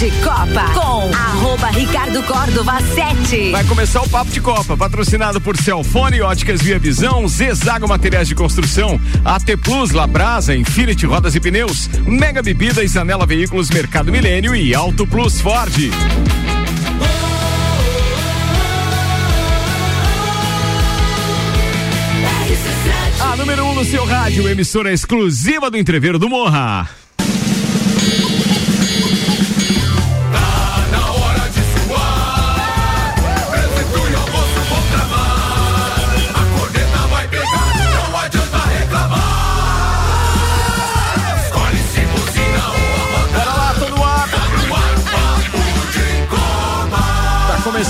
de Copa com arroba Ricardo Córdova 7. Vai começar o Papo de Copa, patrocinado por Celfone, Óticas Via Visão, Zezago Materiais de Construção, AT Plus, Labrasa, Infinity Rodas e Pneus, Mega Bebidas, Anela Veículos, Mercado Milênio e Auto Plus Ford. A número 1 um no seu rádio, emissora exclusiva do Entreveiro do Morra.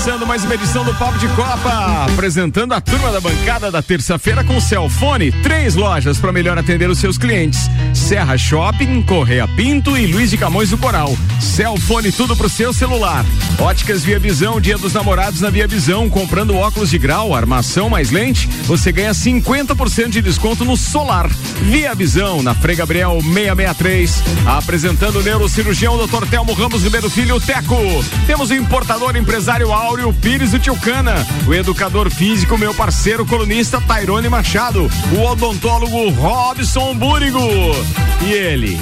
Começando mais uma edição do Papo de Copa, apresentando a turma da bancada da terça-feira com Celfone, três lojas para melhor atender os seus clientes: Serra Shopping, Correia Pinto e Luiz de Camões do Coral. Celfone tudo pro seu celular. Óticas Via Visão, Dia dos Namorados na Via Visão, comprando óculos de grau, armação mais lente, você ganha 50% de desconto no solar. Via Visão, na Frei Gabriel 663, apresentando o neurocirurgião Dr. Telmo Ramos Ribeiro Filho Teco. Temos o importador empresário Áureo Pires do Tilcana, o educador físico, meu parceiro colunista Tairone Machado, o odontólogo Robson Búrigo. E ele?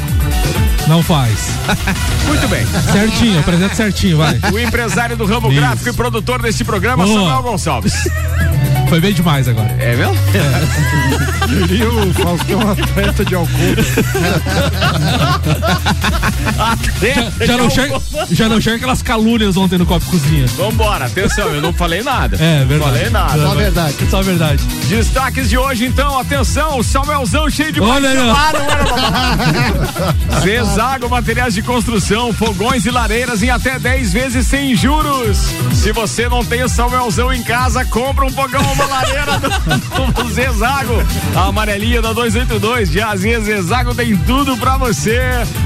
Não faz. Muito bem. Certinho, apresenta certinho, vai. O empresário do ramo Isso. gráfico e produtor desse programa, Boa. Samuel Gonçalves. Foi bem demais agora. É mesmo? É. Diria o Faustão atleta de alcoola. já, já, não chega, já não chega aquelas calúnias ontem no copo cozinha. Vambora, atenção, eu não falei nada. É, verdade. Não falei nada. Só verdade. Só verdade. Destaques de hoje, então, atenção, Samuelzão cheio de Olha aí. Zezago Materiais de Construção, fogões e lareiras em até 10 vezes sem juros. Se você não tem o Samuelzão em casa, compra um fogão uma lareira do, do Zezago. A amarelinha da 282 de Azia Zezago tem tudo pra você.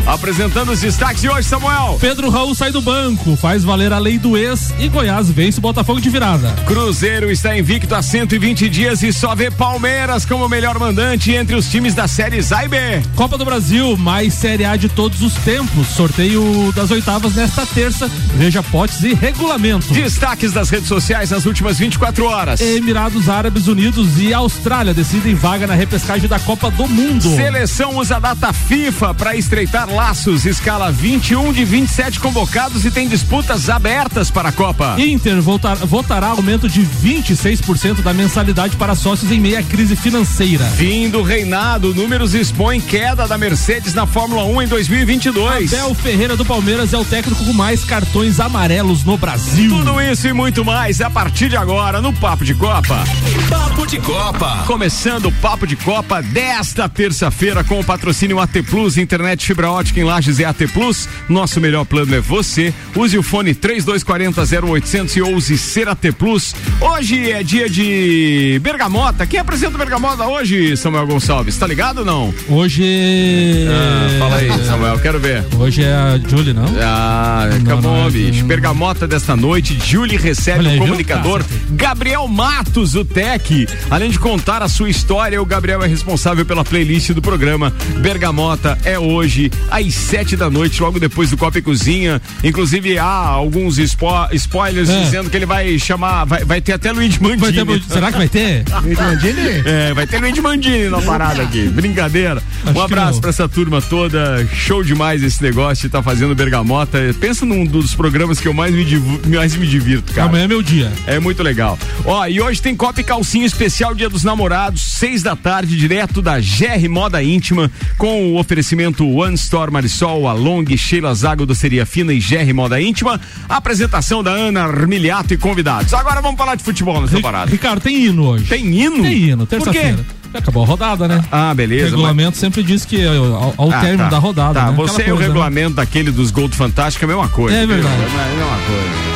Apresentando os destaques de hoje, Samuel. Pedro Raul sai do banco, faz valer a lei do ex e Goiás vence o Botafogo de virada. Cruzeiro está invicto há 120 dias e só vê Palmeiras como melhor mandante entre os times da série A e B. Copa do Brasil, mais Série A de todos os tempos. Sorteio das oitavas nesta terça. Veja potes e regulamento. Destaques das redes sociais nas últimas 24 horas. Emirados Emirados Árabes Unidos e Austrália decidem vaga na repescagem da Copa do Mundo. Seleção usa a data FIFA para estreitar laços, escala 21 de 27 convocados e tem disputas abertas para a Copa. Inter votar, votará aumento de 26% da mensalidade para sócios em meia crise financeira. Fim do reinado, números expõem queda da Mercedes na Fórmula 1 em 2022. Abel Ferreira do Palmeiras é o técnico com mais cartões amarelos no Brasil. Tudo isso e muito mais a partir de agora no Papo de Copa. Copa. Papo de Copa. Começando o Papo de Copa desta terça-feira com o patrocínio AT Plus, internet fibra ótica em Lages e AT Plus. Nosso melhor plano é você. Use o fone 3240 0800 e ouse ser AT Plus. Hoje é dia de Bergamota. Quem apresenta Bergamota hoje, Samuel Gonçalves? Tá ligado ou não? Hoje. Ah, fala aí, Samuel, quero ver. Hoje é a Julie, não? Ah, acabou, é bicho. Bergamota desta noite, Julie recebe Olha, o comunicador Gabriel Matos Zutec. Além de contar a sua história, o Gabriel é responsável pela playlist do programa. Bergamota é hoje, às sete da noite, logo depois do Copa e Cozinha. Inclusive, há alguns spo spoilers é. dizendo que ele vai chamar, vai, vai ter até Luiz Mandini. Ter, será que vai ter? Luiz Mandini? É, vai ter Luiz Mandini na parada aqui. Brincadeira. Acho um abraço pra essa turma toda. Show demais esse negócio de tá fazendo Bergamota. Pensa num dos programas que eu mais me, mais me divirto, cara. Amanhã é meu dia. É muito legal. Ó, e hoje tem Copa e Calcinha especial Dia dos Namorados, seis da tarde, direto da GR Moda Íntima, com o oferecimento One Store Marisol, Along, Sheila Zago, Doceria Fina e GR Moda Íntima. apresentação da Ana Armiliato e convidados. Agora vamos falar de futebol nessa parada. Ricardo, tem hino hoje. Tem hino? Tem hino, terça-feira. Acabou a rodada, né? Ah, beleza. O regulamento mas... sempre diz que ao, ao ah, término tá. da rodada. Tá, né? você e o né? regulamento né? daquele dos Gold Fantástico é a mesma coisa. É verdade. É a mesma coisa.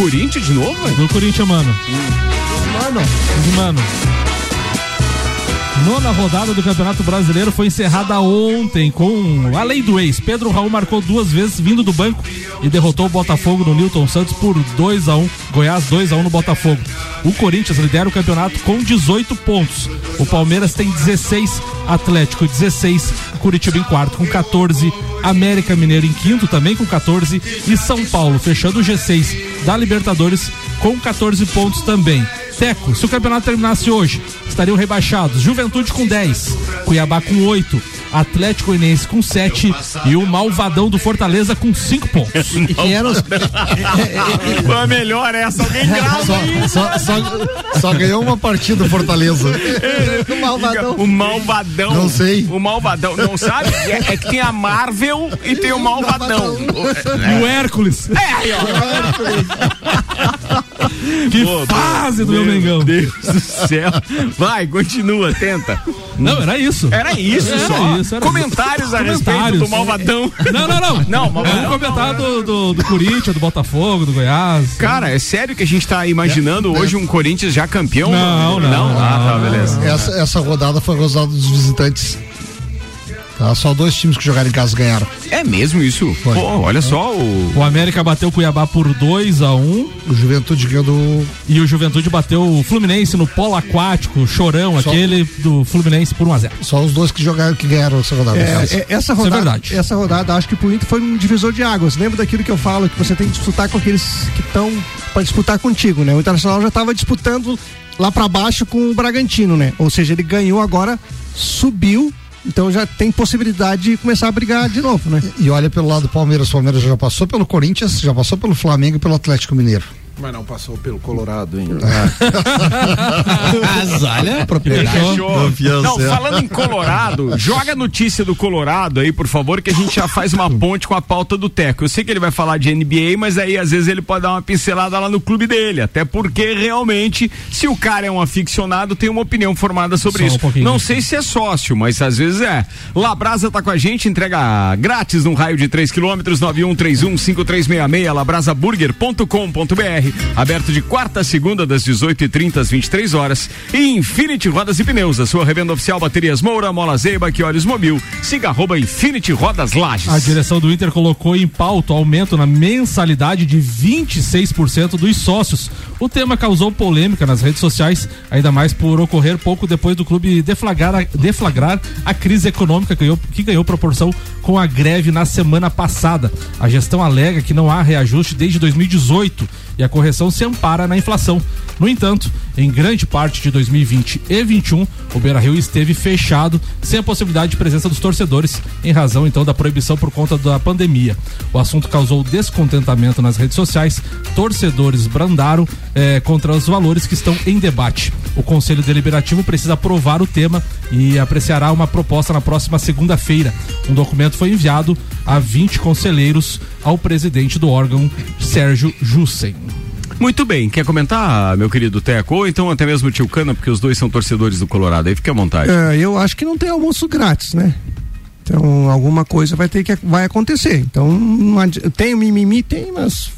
Corinthians de novo, velho? Do Corinthians, mano. Mano. Mano. Nona rodada do Campeonato Brasileiro foi encerrada ontem com a lei do ex. Pedro Raul marcou duas vezes vindo do banco e derrotou o Botafogo no Newton Santos por 2 a 1 Goiás 2 a 1 no Botafogo. O Corinthians lidera o campeonato com 18 pontos. O Palmeiras tem 16, Atlético 16, Curitiba em quarto com 14, América Mineiro em quinto também com 14 e São Paulo fechando o G6 da Libertadores com 14 pontos também. Teco, se o campeonato terminasse hoje, estariam rebaixados. Juventude com 10, Cuiabá com 8, Atlético Goianiense com 7 e o Malvadão do Fortaleza com 5 pontos. Quem era os... Foi a melhor essa, alguém grava só, só, só, só, ganhou uma partida o Fortaleza. o Malvadão. O Malvadão. Não sei. O Malvadão, não sabe? É, é que tem a Marvel e tem o Malvadão. E o Hércules. É, aí, ó. que Pô, fase do meu Mengão. Deus do céu. Vai, continua, tenta. Não, era isso. Era isso era só. Isso, era Comentários isso. a Comentários. respeito do Malvadão. Não, não, não. Não, Malvadão. Vamos comentar do, do, do, Corinthians, do Botafogo, do Goiás. Cara, é sério que a gente tá imaginando é, hoje um Corinthians já campeão? Não, não. não? Ah, tá, beleza. Essa, essa rodada foi a rodada dos visitantes. Tá? Só dois times que jogaram em casa ganharam. É mesmo isso? Pô, olha só. O... o América bateu o Cuiabá por 2 a 1 um. O Juventude ganhou do. E o Juventude bateu o Fluminense no polo aquático, chorão, só... aquele do Fluminense por 1 a 0 Só os dois que jogaram que ganharam essa rodada. É, é, essa rodada, é verdade. Essa rodada, acho que pro Inter foi um divisor de águas. Lembra daquilo que eu falo, que você tem que disputar com aqueles que estão para disputar contigo, né? O Internacional já estava disputando lá para baixo com o Bragantino, né? Ou seja, ele ganhou agora, subiu então já tem possibilidade de começar a brigar de novo, né? E, e olha pelo lado do Palmeiras, o Palmeiras já passou pelo Corinthians, já passou pelo Flamengo e pelo Atlético Mineiro. Mas não passou pelo Colorado ainda. Mas olha, propriedade. Não, falando em Colorado, joga a notícia do Colorado aí, por favor, que a gente já faz uma ponte com a pauta do Teco. Eu sei que ele vai falar de NBA, mas aí às vezes ele pode dar uma pincelada lá no clube dele. Até porque realmente, se o cara é um aficionado, tem uma opinião formada sobre Só isso. Um não sei se é sócio, mas às vezes é. Labrasa tá com a gente, entrega grátis num raio de 3 quilômetros, 9131 5366, labrasaburger.com.br aberto de quarta a segunda, das 18h30 às 23 horas. E Infinity Rodas e Pneus, a sua revenda oficial Baterias Moura, Mola Zeiba, que olhos mobil. Siga arroba Infinity Rodas Lages. A direção do Inter colocou em pauta o aumento na mensalidade de 26% dos sócios. O tema causou polêmica nas redes sociais, ainda mais por ocorrer pouco depois do clube deflagrar a, deflagrar a crise econômica que ganhou, que ganhou proporção com a greve na semana passada. A gestão alega que não há reajuste desde 2018 e a correção se ampara na inflação. No entanto, em grande parte de 2020 e 2021, o Beira-Rio esteve fechado, sem a possibilidade de presença dos torcedores, em razão então da proibição por conta da pandemia. O assunto causou descontentamento nas redes sociais, torcedores brandaram eh, contra os valores que estão em debate. O Conselho Deliberativo precisa aprovar o tema e apreciará uma proposta na próxima segunda-feira. Um documento foi enviado a 20 conselheiros ao presidente do órgão, Sérgio Jussen. Muito bem, quer comentar, meu querido Teco? Ou então até mesmo o tio Cana, porque os dois são torcedores do Colorado, aí fique à vontade. É, eu acho que não tem almoço grátis, né? Então, alguma coisa vai ter que vai acontecer. Então, tem mimimi, tem, mas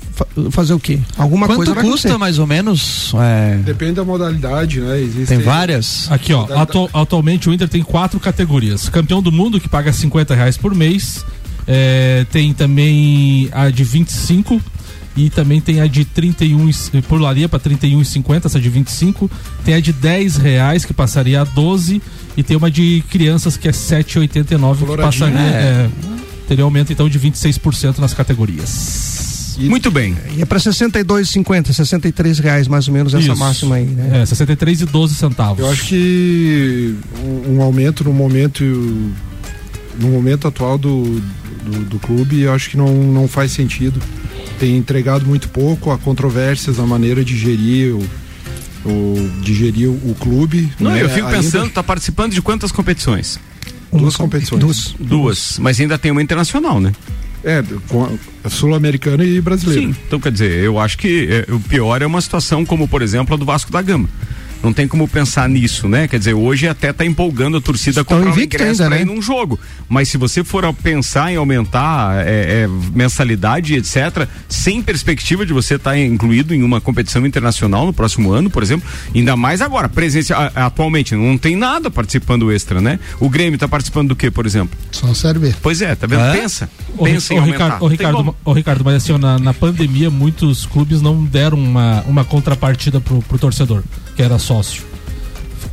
fazer o quê? Alguma Quanto coisa Quanto custa mais ou menos? É... Depende da modalidade, né? Existem tem várias. Aqui, ó. Atu atualmente o Inter tem quatro categorias: campeão do mundo que paga 50 reais por mês. É, tem também a de 25 e também tem a de 31 pularia para 31,50, essa de 25, tem a de 10 reais que passaria a 12 e tem uma de crianças que é 7,89 que passaria é. É, teria aumento então de 26% nas categorias. Muito bem. E é para 62,50, 63 reais mais ou menos essa Isso. máxima aí, né? É, 63 e 12 centavos. Eu acho que um, um aumento no momento no momento atual do, do, do clube, eu acho que não, não faz sentido tem entregado muito pouco, há controvérsias a maneira de gerir o, o, de gerir o clube. Não, né? eu fico pensando, está participando de quantas competições? Duas competições. Duas. Duas. Mas ainda tem uma internacional, né? É, sul-americana e brasileira. Sim, então quer dizer, eu acho que é, o pior é uma situação como, por exemplo, a do Vasco da Gama não tem como pensar nisso, né? Quer dizer, hoje até tá empolgando a torcida com o ingresso para né? ir num jogo. Mas se você for a pensar em aumentar é, é, mensalidade, etc., sem perspectiva de você estar tá incluído em uma competição internacional no próximo ano, por exemplo, ainda mais agora, presença atualmente, não tem nada participando extra, né? O Grêmio está participando do que, por exemplo? Só Série B. Pois é, tá vendo? É? Pensa. O, pensa o, em o Ricardo, o Ricardo, o Ricardo, mas assim, na, na pandemia, muitos clubes não deram uma, uma contrapartida pro, pro torcedor, que era sócio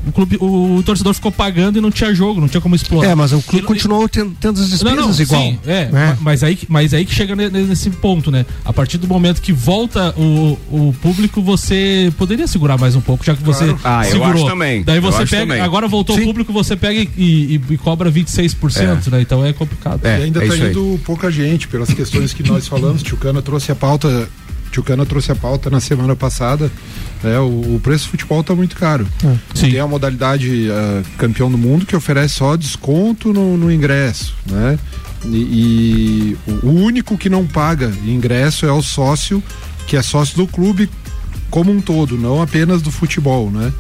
o clube, o, o, torcedor ficou pagando e não tinha jogo, não tinha como explorar. É, mas o clube e, continuou tendo, tendo, as despesas não, não, igual. Sim, é, né? mas, aí, mas aí que chega nesse ponto, né? A partir do momento que volta o, o público, você poderia segurar mais um pouco, já que você claro. ah, segurou. Eu acho também. Daí você pega, também. agora voltou sim. o público, você pega e, e, e cobra 26%, é. né? Então é complicado. É, e ainda é tá indo aí. pouca gente, pelas questões que nós falamos, Tio Cana trouxe a pauta Tio Cana trouxe a pauta na semana passada. É, o, o preço do futebol está muito caro. É. Tem a modalidade uh, campeão do mundo que oferece só desconto no, no ingresso, né? E, e, o único que não paga ingresso é o sócio, que é sócio do clube como um todo, não apenas do futebol, né?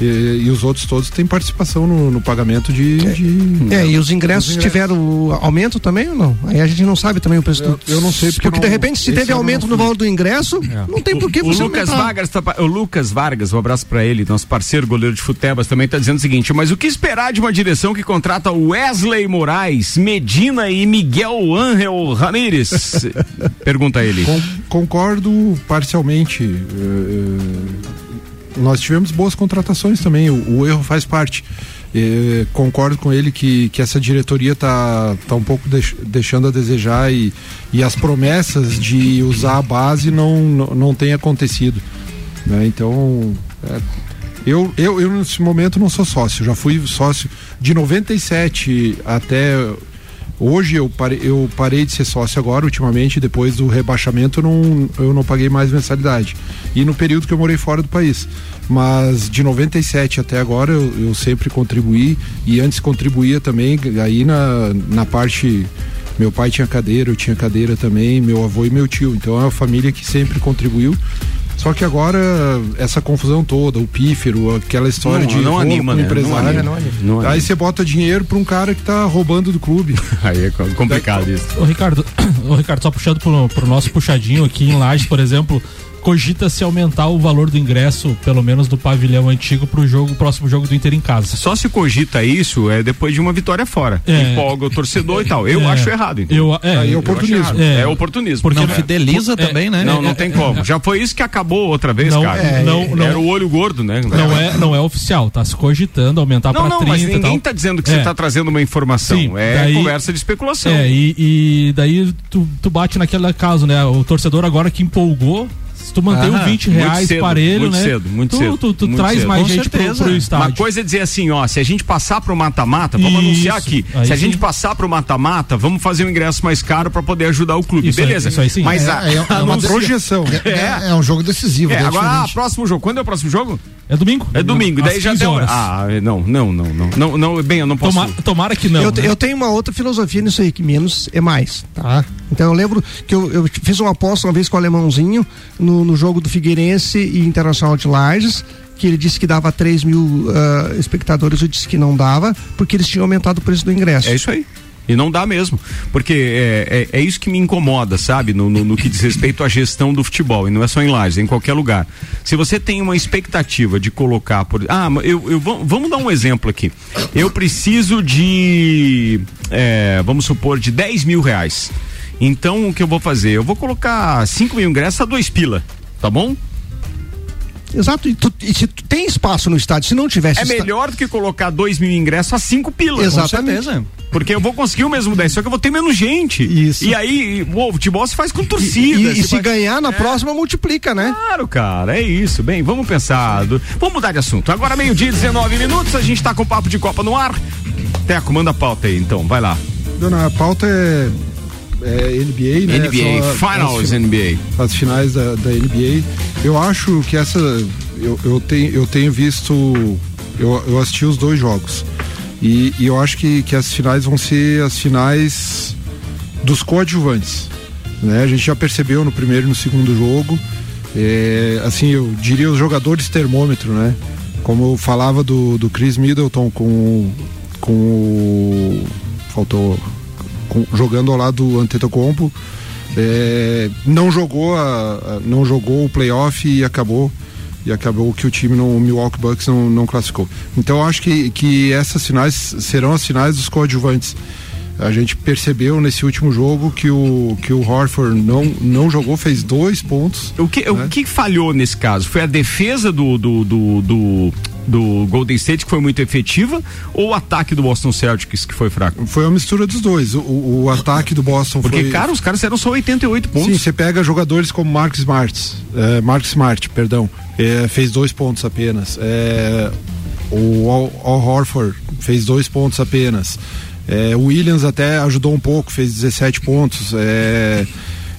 E, e, os outros todos têm participação no, no pagamento de, é, de, É, e os ingressos, ingressos, tiveram aumento também ou não? Aí a gente não sabe também o preço eu, do. Eu não sei porque. Porque não, de repente, se teve aumento no valor do ingresso, é. não tem por que você. O Lucas Vargas, tá, o Lucas Vargas, um abraço para ele, nosso parceiro goleiro de futebas, também está dizendo o seguinte: mas o que esperar de uma direção que contrata Wesley Moraes, Medina e Miguel Ángel Ramírez? Pergunta ele. Com, concordo parcialmente. Uh, nós tivemos boas contratações também, o, o erro faz parte. É, concordo com ele que, que essa diretoria está tá um pouco deix, deixando a desejar e, e as promessas de usar a base não, não, não têm acontecido. Né? Então, é, eu, eu, eu nesse momento não sou sócio, já fui sócio de 97 até Hoje eu parei, eu parei de ser sócio agora, ultimamente, depois do rebaixamento, não, eu não paguei mais mensalidade. E no período que eu morei fora do país. Mas de 97 até agora eu, eu sempre contribuí e antes contribuía também, aí na, na parte. Meu pai tinha cadeira, eu tinha cadeira também, meu avô e meu tio. Então é uma família que sempre contribuiu. Só que agora, essa confusão toda, o pífero, aquela história não, de não anima, né? empresário. Não anima, não anima. Aí você bota dinheiro para um cara que tá roubando do clube. Aí é complicado isso. Ô Ricardo, ô Ricardo, só puxando pro, pro nosso puxadinho aqui em Lages, por exemplo, cogita-se aumentar o valor do ingresso, pelo menos do pavilhão antigo, para o jogo, próximo jogo do Inter em casa. Só se cogita isso é depois de uma vitória fora. É. Empolga o torcedor e tal. Eu é. acho errado. Então. Eu, é, Aí é oportunismo. É. é oportunismo. Porque não fideliza é, também, né? Não, não tem como. Já foi isso que acabou outra vez, não, cara. É, não, não, Era o olho gordo, né? Não é, não é oficial. Tá se cogitando aumentar para 30 mas ninguém tá dizendo que você tá trazendo uma informação. Sim, é daí, conversa de especulação. É, e, e daí tu, tu bate naquele caso, né? O torcedor agora que empolgou se tu mantém Aham, 20 reais cedo, parelho, muito né? Cedo, muito tu, cedo. Tu, tu muito traz cedo. mais Com gente pro, pro, estádio. Uma coisa é dizer assim, ó, se a gente passar pro mata-mata, vamos Isso, anunciar aqui. Se a sim. gente passar pro mata-mata, vamos fazer um ingresso mais caro para poder ajudar o clube. Isso Beleza. Aí, isso aí sim. Mas é, a, é, é uma projeção. É, é, é, um jogo decisivo. É, agora, ah, próximo jogo. Quando é o próximo jogo? É domingo? É domingo. Daí já deu. Horas. Ah, não, não, não, não. Não, não, bem, eu não posso. Tomara, tomara que não. Eu, né? eu, tenho uma outra filosofia nisso aí, que menos é mais, tá? Então eu lembro que eu, eu fiz uma aposta uma vez com o alemãozinho no, no jogo do Figueirense e Internacional de Lages que ele disse que dava 3 mil uh, espectadores, eu disse que não dava, porque eles tinham aumentado o preço do ingresso. É isso aí. E não dá mesmo. Porque é, é, é isso que me incomoda, sabe? No, no, no, que diz respeito à gestão do futebol. E não é só em Lages, é em qualquer lugar. Se você tem uma expectativa de colocar por. Ah, eu, eu vamos dar um exemplo aqui. Eu preciso de. É, vamos supor, de 10 mil reais. Então o que eu vou fazer? Eu vou colocar 5 mil ingressos a dois pila. Tá bom? Exato, e, tu, e, se tu tem espaço no estádio, se não tivesse. É melhor do que colocar dois mil ingressos a cinco pilas. Exatamente. Porque eu vou conseguir o mesmo 10, só que eu vou ter menos gente. Isso. E aí, o futebol se faz com torcida. E, e, e se, ganhar na é. próxima, multiplica, né? Claro, cara, é isso. Bem, vamos pensar. Do... Vamos mudar de assunto. Agora, meio-dia, 19 minutos, a gente tá com o papo de Copa no ar. Teco, manda a pauta aí, então, vai lá. Dona, a pauta é é, NBA, né? NBA, Finals as, NBA. As finais da, da, NBA. Eu acho que essa. Eu, eu, tenho, eu tenho visto. Eu, eu assisti os dois jogos. E, e eu acho que, que as finais vão ser as finais dos coadjuvantes. Né? A gente já percebeu no primeiro e no segundo jogo. É, assim, eu diria os jogadores termômetro, né? como eu falava do, do Chris Middleton com, com o. Faltou. Com, jogando ao lado do Antetokounmpo. É, não jogou a, a, não jogou o playoff e acabou e acabou que o time no Milwaukee Bucks não, não classificou. Então eu acho que, que essas finais serão as finais dos coadjuvantes. A gente percebeu nesse último jogo que o, que o Horford não, não jogou, fez dois pontos. O que, né? o que falhou nesse caso? Foi a defesa do, do, do, do do Golden State que foi muito efetiva ou o ataque do Boston Celtics que foi fraco? Foi uma mistura dos dois. O, o ataque do Boston Porque, foi... cara, os caras eram só 88 pontos. Sim, você pega jogadores como Mark Smart, é, Mark Smart, perdão, é, fez dois pontos apenas. É, o Al, Al Horford fez dois pontos apenas. É, o Williams até ajudou um pouco, fez 17 pontos. É,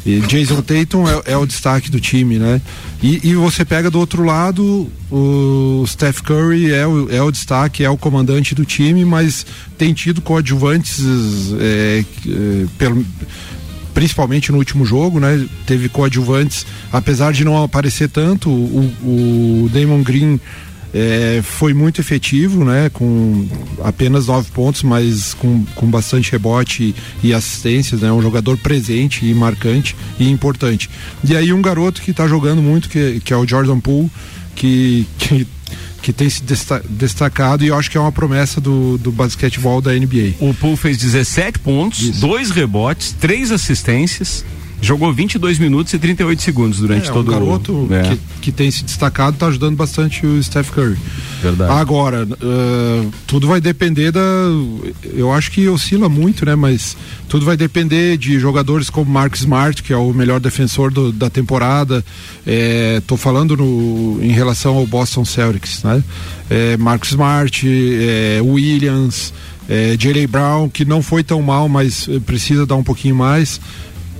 e Jason Tatum é, é, o destaque do time, né? E, e, você pega do outro lado, o Steph Curry é o, é o destaque, é o comandante do time, mas tem tido coadjuvantes é, é, pelo, principalmente no último jogo, né? Teve coadjuvantes, apesar de não aparecer tanto, o, o Damon Green é, foi muito efetivo, né? Com apenas nove pontos, mas com, com bastante rebote e, assistências, né? Um jogador presente e marcante e importante. E aí um garoto que está jogando muito, que, que é o Jordan Poole, que, que que tem se destacado e eu acho que é uma promessa do, do basquetebol da NBA. O Poole fez 17 pontos, Isso. dois rebotes, três assistências. Jogou 22 minutos e 38 segundos durante é, todo o garoto é. que, que tem se destacado está ajudando bastante o Steph Curry. Verdade. Agora, uh, tudo vai depender da. Eu acho que oscila muito, né? Mas tudo vai depender de jogadores como Mark Smart, que é o melhor defensor do, da temporada. Estou é, falando no, em relação ao Boston Celtics, né? É, Mark Smart, Williams, é, J.J. Brown, que não foi tão mal, mas precisa dar um pouquinho mais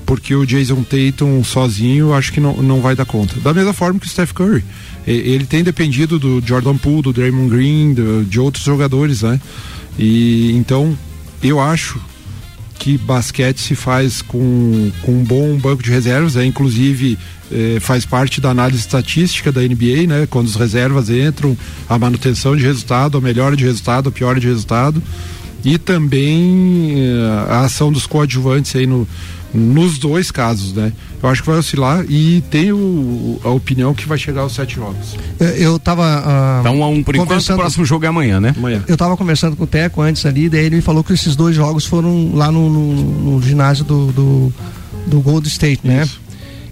porque o Jason Tatum sozinho acho que não, não vai dar conta. Da mesma forma que o Steph Curry. Ele tem dependido do Jordan Poole, do Draymond Green, do, de outros jogadores, né? E então eu acho que basquete se faz com, com um bom banco de reservas, é, inclusive é, faz parte da análise estatística da NBA, né? Quando os reservas entram, a manutenção de resultado, a melhora de resultado, a piora de resultado. E também é, a ação dos coadjuvantes aí no, nos dois casos, né? Eu acho que vai oscilar e tenho a opinião que vai chegar aos sete jogos. Eu tava. Uh, tá um a um por enquanto, o próximo jogo é amanhã, né? Amanhã. Eu tava conversando com o Teco antes ali, daí ele me falou que esses dois jogos foram lá no, no, no ginásio do, do, do Gold State, né? Isso.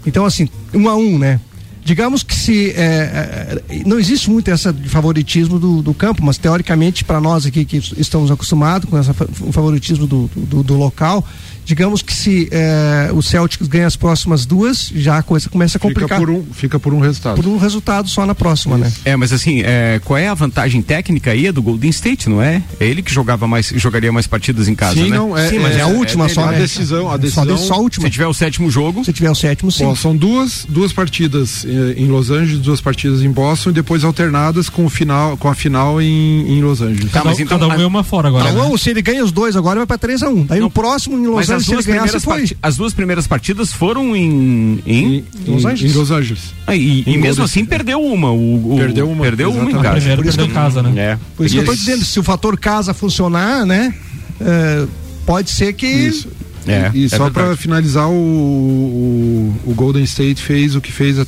Então, assim, um a um, né? digamos que se é, é, não existe muito essa favoritismo do, do campo, mas teoricamente para nós aqui que estamos acostumados com esse favoritismo do, do, do local, digamos que se é, o Celtics ganha as próximas duas, já a coisa começa a complicar. Fica por um, fica por um resultado. Por um resultado só na próxima, né? É, mas assim, é, qual é a vantagem técnica aí do Golden State, não é? É ele que jogava mais, jogaria mais partidas em casa, sim, né? Não, é, sim, mas é, a última só. A né? decisão, a decisão. Só, só a última. Se tiver o sétimo jogo. Se tiver o sétimo, sim. Bom, são duas, duas partidas eh, em Los Angeles, duas partidas em Boston e depois alternadas com o final, com a final em, em Los Angeles. Tá, mas então cada um ganha uma fora agora. Não, né? se ele ganha os dois agora vai para 3 a 1. Um. Daí não, o próximo em Los Angeles se ele ganhar, você foi as duas primeiras partidas foram em. Em, em Los Angeles. Em Los Angeles. Ah, e, e mesmo assim perdeu uma. O, o, perdeu uma. Perdeu uma em casa. Por isso que casa, né? É. Por isso que eu tô dizendo, se o fator casa funcionar, né? É, pode ser que. Isso. É, e, e é só para finalizar, o, o, o, Golden State fez o que fez, uh,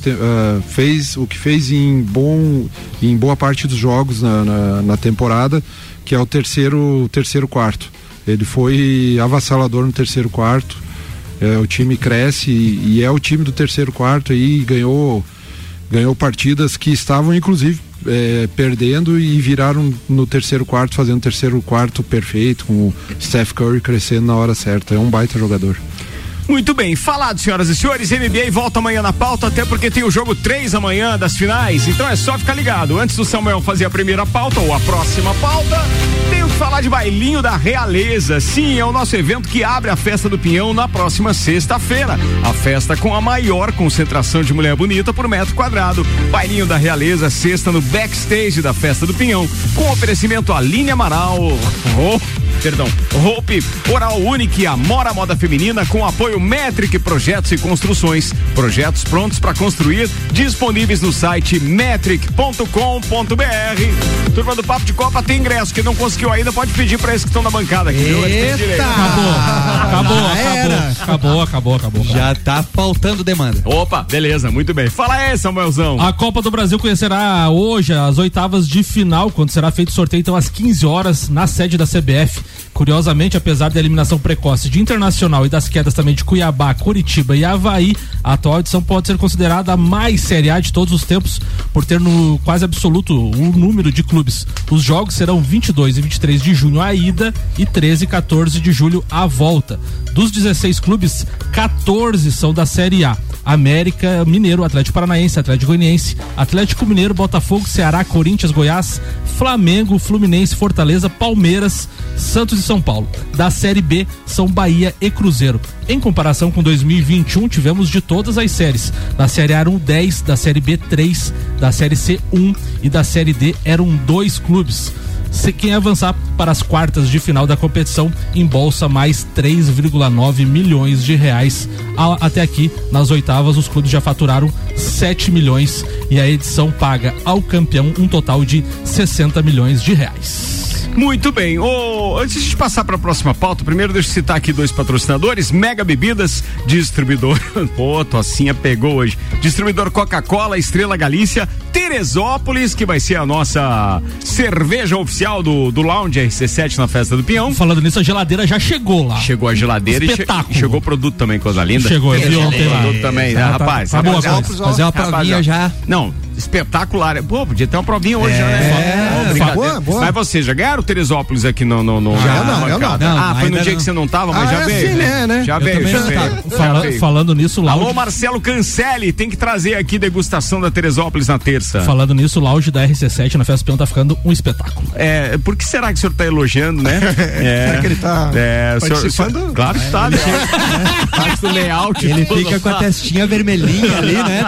fez o que fez em bom, em boa parte dos jogos na, na, na temporada, que é o terceiro, terceiro quarto. Ele foi avassalador no terceiro quarto. É, o time cresce e, e, é o time do terceiro quarto aí ganhou ganhou partidas que estavam inclusive é, perdendo e viraram no terceiro quarto fazendo o terceiro quarto perfeito com o Steph Curry crescendo na hora certa é um baita jogador muito bem, falado, senhoras e senhores. NBA volta amanhã na pauta, até porque tem o jogo 3 amanhã das finais. Então é só ficar ligado. Antes do Samuel fazer a primeira pauta ou a próxima pauta, falar de bailinho da realeza. Sim, é o nosso evento que abre a festa do Pinhão na próxima sexta-feira. A festa com a maior concentração de mulher bonita por metro quadrado. Bailinho da realeza, sexta no backstage da festa do Pinhão, com oferecimento Aline Amaral. Oh perdão. Hope, Oral Unique, Amora Moda Feminina com apoio Metric Projetos e Construções. Projetos prontos para construir, disponíveis no site metric.com.br. Turma do Papo de Copa tem ingresso. Quem não conseguiu ainda pode pedir para esses que estão na bancada aqui, viu? Acabou, acabou, acabou, acabou, acabou, acabou. Já tá faltando demanda. Opa, beleza, muito bem. Fala aí, Samuelzão. A Copa do Brasil conhecerá hoje as oitavas de final, quando será feito o sorteio, então às 15 horas, na sede da CBF. Curiosamente, apesar da eliminação precoce de Internacional e das quedas também de Cuiabá, Curitiba e Havaí, a atual edição pode ser considerada a mais Série A de todos os tempos, por ter no quase absoluto o número de clubes. Os jogos serão 22 e 23 de junho a ida e 13 e 14 de julho a volta. Dos 16 clubes, 14 são da Série A. América, Mineiro, Atlético Paranaense, Atlético Goianiense, Atlético Mineiro, Botafogo, Ceará, Corinthians, Goiás, Flamengo, Fluminense, Fortaleza, Palmeiras, Santos e São Paulo. Da Série B são Bahia e Cruzeiro. Em comparação com 2021, tivemos de todas as séries. Na Série A eram 10, da Série B 3, da Série C 1 e da Série D eram dois clubes. Se quem avançar para as quartas de final da competição embolsa mais 3,9 milhões de reais. Até aqui, nas oitavas, os clubes já faturaram 7 milhões e a edição paga ao campeão um total de 60 milhões de reais. Muito bem. Ô, antes de passar para a próxima pauta, primeiro deixa eu citar aqui dois patrocinadores: Mega Bebidas, distribuidor. Pô, Tocinha pegou hoje. Distribuidor Coca-Cola, Estrela Galícia, Teresópolis, que vai ser a nossa cerveja oficial do, do Lounge RC7 na festa do Peão. Falando nisso, a geladeira já chegou lá. Chegou a geladeira e che- Espetáculo. e chegou o produto também, coisa linda. Chegou, eu vi ontem lá. produto também, né, Tá- rapaz? tá boa a Rapaziada, coisa. Fazer uma provinha Rapaziada. já. Não, espetacular. Pô, podia ter uma provinha hoje, É, né? Brincadeira. boa, boa. Mas vocês já ganharam o Teresópolis aqui no. no, no Já, na eu não, eu bancada? não. Ah, foi no dia não. que você não tava, mas Ah, já é veio. assim, né, né? Já veio, já não veio. tava. Já Fala- veio. falando nisso, lá Alô, Marcelo Cancelli, tem que trazer aqui degustação da Teresópolis na terça. Falando nisso, o lounge da RC7 na Festa Peão tá ficando um espetáculo. É, por que será que o senhor tá elogiando, né? É, Será que ele tá é, o senhor- participando? o senhor- claro que tá, né? Parte do layout. Ele fica com a testinha vermelhinha ali, né?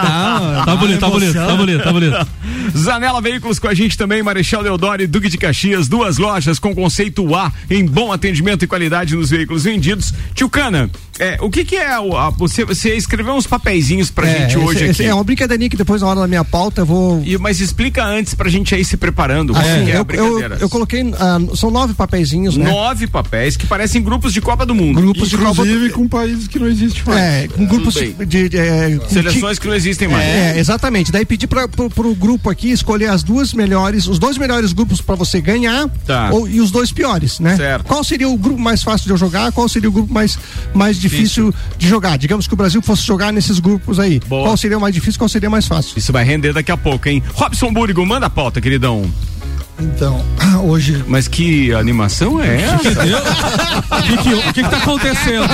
Tá bonito, tá bonito, tá bonito, tá bonito. Zanela Veículos com a gente também, Marechal Deodoro e Duque de Caxias, duas lojas com conceito A em bom atendimento e qualidade nos veículos vendidos. Tio Cana, é, o que que é o, a- você, você escreveu uns papeizinhos pra gente hoje esse- aqui. É uma brincadeirinha que depois, na hora da minha pauta, eu vou. E- mas explica antes pra gente aí se preparando. Assim, que é a eu, eu, brincadeira? eu coloquei. ah, são nove papeizinhos, né? Nove papéis que parecem grupos de Copa do Mundo. Grupos de Copa. Inclusive com países que não existem mais. É, com grupos Tudo de. de- é, com Seleções que não existem mais. É, exatamente. Daí pedi para pro, pro grupo aqui escolher as duas melhores, os dois melhores grupos para você ganhar Tá. ou, e os dois piores, né? Certo. Qual seria o grupo mais fácil de eu jogar? Qual seria o grupo mais, mais difícil de jogar? Digamos que o Brasil fosse jogar nesses grupos aí. Boa. Qual seria o mais difícil? Qual seria o mais fácil? Isso vai render daqui a pouco, hein? Robson Búrigo, manda a pauta, queridão. Então, hoje. Mas que animação é essa? O que, que, o que que tá acontecendo?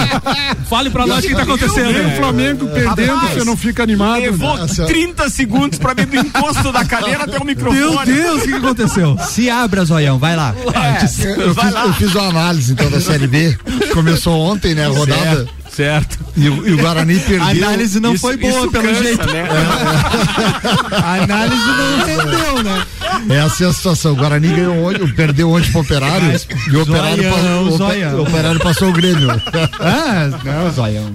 Fale pra nós o que, que tá acontecendo. O Flamengo perdendo, Rapaz, você não fica animado. Levou ó. 30 segundos pra vir do encosto da cadeira até o microfone. Meu Deus, o que, que aconteceu? Se abra, zoião, vai lá. Eu fiz, eu fiz uma análise então da Série B. Começou ontem, né? A rodada. Certo. E, o- e o Guarani perdeu. A análise não Isso- foi boa, pelo cansa, jeito. Né? A análise não rendeu, né? Essa é a situação. O Guarani ganhou ontem, perdeu ontem pro Operário. e o Operário, zoião, passou, o, zoião. Operário passou o Grêmio. Ah, não, zoião.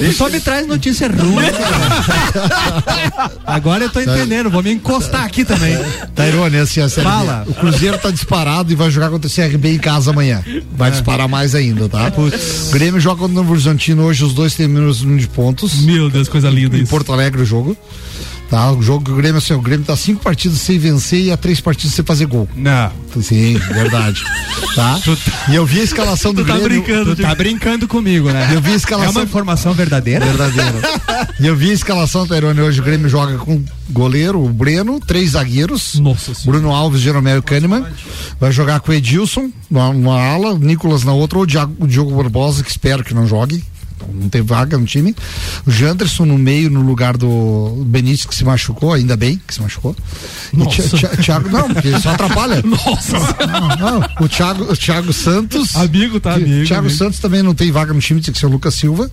É, Só me traz notícia ruim. cara. Agora eu tô entendendo, vou me encostar aqui também. Tairone, assim, a Série B. Fala. O Cruzeiro tá disparado e vai jogar contra o CRB em casa amanhã. Vai disparar mais ainda, tá? O Grêmio joga contra o Novo Horizontino hoje, os dois têm menos de pontos. Meu Deus, coisa linda Em isso. Porto Alegre o jogo. Tá, o jogo que o Grêmio, assim, o Grêmio tá cinco partidas sem vencer e há três partidas sem fazer gol. Não. Sim, verdade. tá? E eu vi a escalação do Tu tá Grêmio. brincando, Tu tá brincando comigo, né? Eu vi a É escalação. uma informação verdadeira? Verdadeira. e eu vi a escalação, Tairone, hoje o Grêmio joga com goleiro, o Breno, três zagueiros. Nossa senhora. Bruno Alves, Jeromel e Kahneman. Vai jogar com o Edilson numa, numa ala, Nicolas na outra, ou o Diogo Barbosa, que espero que não jogue. Não tem vaga no time. O Janderson no meio, no lugar do Benítez, que se machucou, ainda bem que se machucou. E o Thi- Thi- Thiago, não, porque só atrapalha. Nossa. Não, não. O Thiago, o Thiago Santos. Amigo, tá amigo. Thiago amigo. Santos também não tem vaga no time, tem que ser o Lucas Silva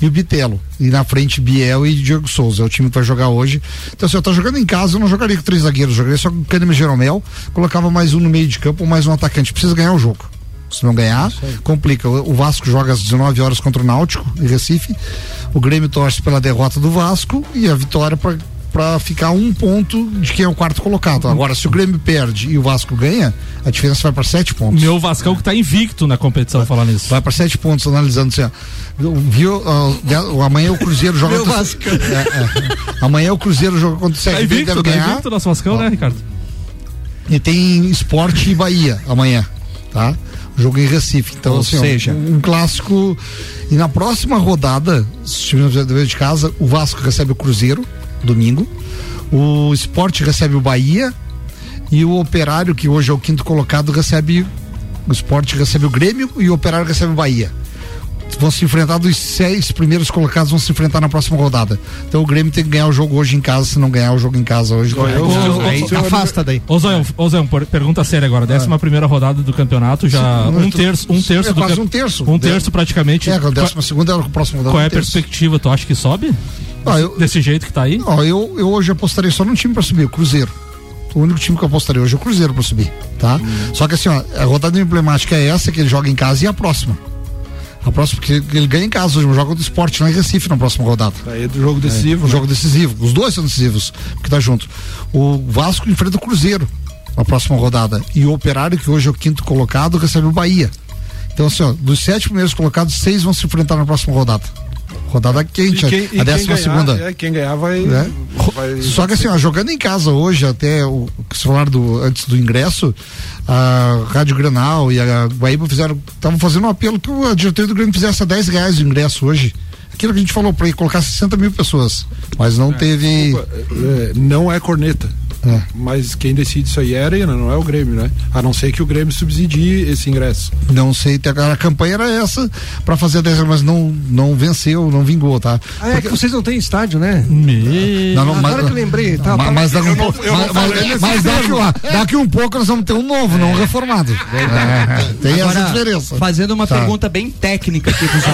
e o Bitelo. E na frente, Biel e Diego Souza. É o time que vai jogar hoje. Então, se eu tô jogando em casa, eu não jogaria com três zagueiros, eu jogaria só com o e Jeromel, colocava mais um no meio de campo mais um atacante. Precisa ganhar o jogo. Se não ganhar, complica. O Vasco joga às 19 horas contra o Náutico em Recife. O Grêmio torce pela derrota do Vasco e a vitória para para ficar um ponto de quem é o quarto colocado. Agora, se o Grêmio perde e o Vasco ganha, a diferença vai para sete pontos. Meu Vascão que tá invicto na competição, falar nisso. Vai para sete pontos, analisando assim, ó. Viu? ó, de- amanhã o Cruzeiro joga Meu contra- Vasco. É, é. Amanhã o Cruzeiro joga contra o Tá CRB, invicto, deve tá ganhar. invicto nosso Vascão, né, Ricardo? E tem Esporte e Bahia amanhã, tá? Jogo em Recife. Então, Ou assim, seja- um, um clássico. E na próxima rodada, se os times não dever de casa, o Vasco recebe o Cruzeiro, domingo. O Esporte recebe o Bahia. E o Operário, que hoje é o quinto colocado, recebe. O Esporte recebe o Grêmio e o Operário recebe o Bahia. Vão se enfrentar dos seis primeiros colocados, vão se enfrentar na próxima rodada. Então o Grêmio tem que ganhar o jogo hoje em casa. Se não ganhar o jogo em casa hoje, Ô, afasta daí. Ô per- pergunta séria agora. Décima primeira rodada do campeonato, já Sim, um terço, um terço é do quase um terço. Um terço praticamente. É, a Qual- décima segunda é a próxima rodada. Qual é a um terço. perspectiva? Tu acha que sobe? Ah, eu, Desse jeito que tá aí? ó, eu, eu hoje apostaria só num time pra subir, o Cruzeiro. O único time que eu apostaria hoje é o Cruzeiro pra subir, tá? Só que assim, ó, a rodada emblemática é essa que ele joga em casa e a próxima. A próxima, porque ele ganha em casa hoje, joga do esporte lá em Recife na próxima rodada. Aí é do jogo decisivo. Um né? jogo decisivo. Os dois são decisivos, porque tá junto. O Vasco enfrenta o Cruzeiro na próxima rodada. E o Operário, que hoje é o quinto colocado, recebe o Bahia. Então, assim, ó, dos sete primeiros colocados, seis vão se enfrentar na próxima rodada. Rodada quente, E quem, a quem décima ganhar, segunda. É, quem ganhar vai. né? vai- Só que assim, ó, jogando em casa hoje, até o que se falaram do, antes do ingresso, a Rádio Granal e a Guaíba fizeram, estavam fazendo um apelo que a diretoria do Grêmio fizesse a 10 reais o ingresso hoje. Aquilo que a gente falou para ir colocar 60 mil pessoas. Mas não teve. É, não é corneta. É. Mas quem decide isso aí é a Arena, não é o Grêmio, né? A não ser que o Grêmio subsidie esse ingresso. Não sei, a campanha era essa para fazer a 10 mas não, não venceu, não vingou, tá? Ah, é que vocês não têm estádio, né? Me... Não, não, Agora que eu lembrei, tá, mas, tá- mas, daqui um não- pouco- eu não mas- mas- mas daqui, daqui um pouco nós vamos ter um novo, não um reformado. É, tem essa diferença. fazendo uma Tá. pergunta bem técnica aqui pro.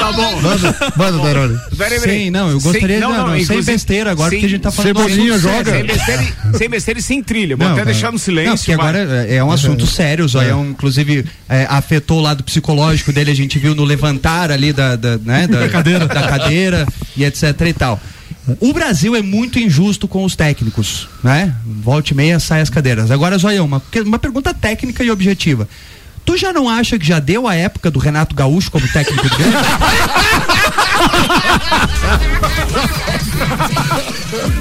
Tá bom. Manda, manda. Sim, não, eu gostaria de- não, sem inclusive, besteira agora, sem- porque a gente tá falando Cebolinha joga. Sem besteira, e- sem besteira e sem trilha. Vou Não, até cara. deixar no silêncio. Não, porque mas- agora é é um assunto sério, o Zoião, inclusive, é, afetou o lado psicológico dele, a gente viu no levantar ali da, da, né, da, cadeira. da cadeira e etc e tal. O Brasil é muito injusto com os técnicos, né? Volte e meia, sai as cadeiras. Agora, Zoião, uma, uma pergunta técnica e objetiva. Tu já não acha que já deu a época do Renato Gaúcho como técnico do Grêmio?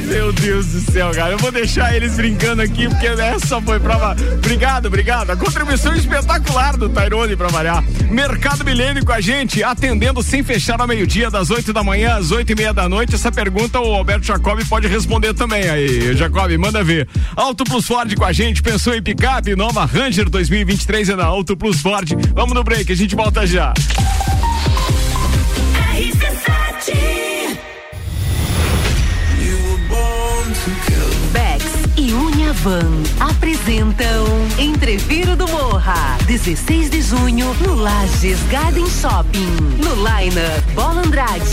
Meu Deus do céu, cara. Eu vou deixar eles brincando aqui, porque essa foi prova. Obrigado, obrigado. A contribuição espetacular do Tairone pra variar. Mercado Milênio com a gente, atendendo sem fechar ao meio-dia, das 8 da manhã às 8 e meia da noite. Essa pergunta o Alberto Jacob pode responder também aí. Jacob, manda ver. Auto Plus Ford com a gente, pensou em picape? Nova Ranger 2023 é na Auto Plus Ford. Vamos no break, a gente volta já. Bex e Uniavan apresentam Entreviro do Morra, 16 de junho, no Lages Garden Shopping. No Liner, Bola Andrade,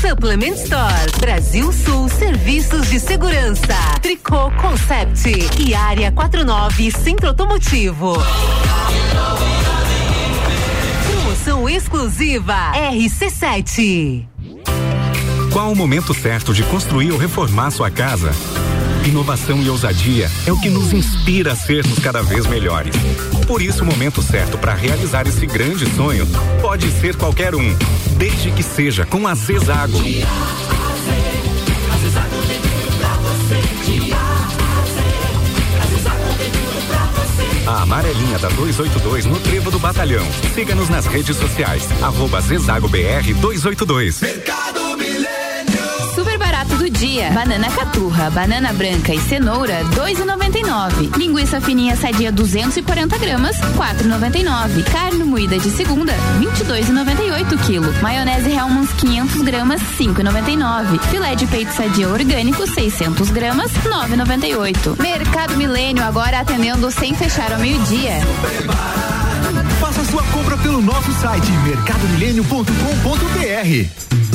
Supplement Store, Brasil Sul Serviços de Segurança, Tricô Concept e Área 49 Centro Automotivo. Promoção exclusiva RC7. Qual o momento certo de construir ou reformar sua casa? Inovação e ousadia é o que nos inspira a sermos cada vez melhores. Por isso, o momento certo para realizar esse grande sonho pode ser qualquer um, desde que seja com a Zezago. A amarelinha da 282 no Trevo do Batalhão. Siga-nos nas redes sociais. Arroba Zezago BR 282. Meio-dia. Banana caturra, banana branca e cenoura, 2,99. Linguiça fininha sadia 240 gramas, 4,99. Carne moída de segunda, 22,98 quilo. Maionese Hellmann's 500 gramas, 5,99. Filé de peito sadia orgânico, 600 gramas, 9,98. Mercado Milênio agora atendendo sem fechar ao meio-dia. Faça sua compra pelo nosso site mercadomilênio.com.br.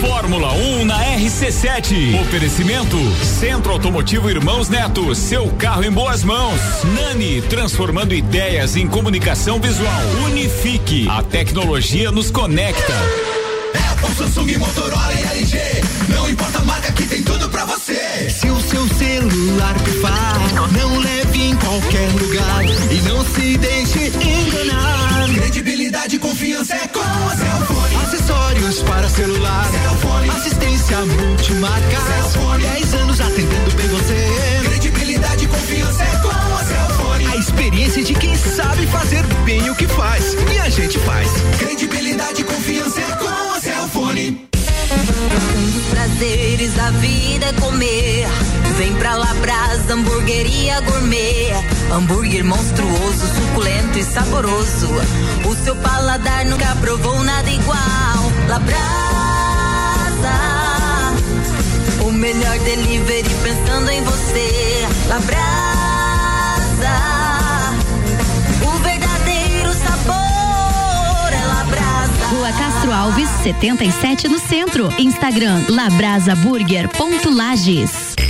Fórmula 1 na RC7. Oferecimento Centro Automotivo Irmãos Neto, seu carro em boas mãos. Nani, transformando ideias em comunicação visual. Unifique, a tecnologia nos conecta. Apple, Samsung, Motorola e LG. Não importa a marca que tem tudo pra você. Se o seu celular pifar, não leve em qualquer lugar e não se deixe enganar. Credibilidade e confiança é com a Cellfone. Acessórios para celular. Assistência multimarca. Cellfone. 10 anos atendendo bem você. Credibilidade e confiança é com a Cellfone. A experiência de quem sabe fazer bem o que faz. E a gente faz. Credibilidade e confiança é com a Cellfone. Um dos prazeres da vida é comer. Vem pra Labrasa, hamburgueria gourmet. Hambúrguer monstruoso, suculento e saboroso. O seu paladar nunca provou nada igual. Labrasa, o melhor delivery pensando em você. Labrasa, o verdadeiro sabor é Labrasa. Rua Castro Alves, 77 no centro. Instagram labrasaburger.lages.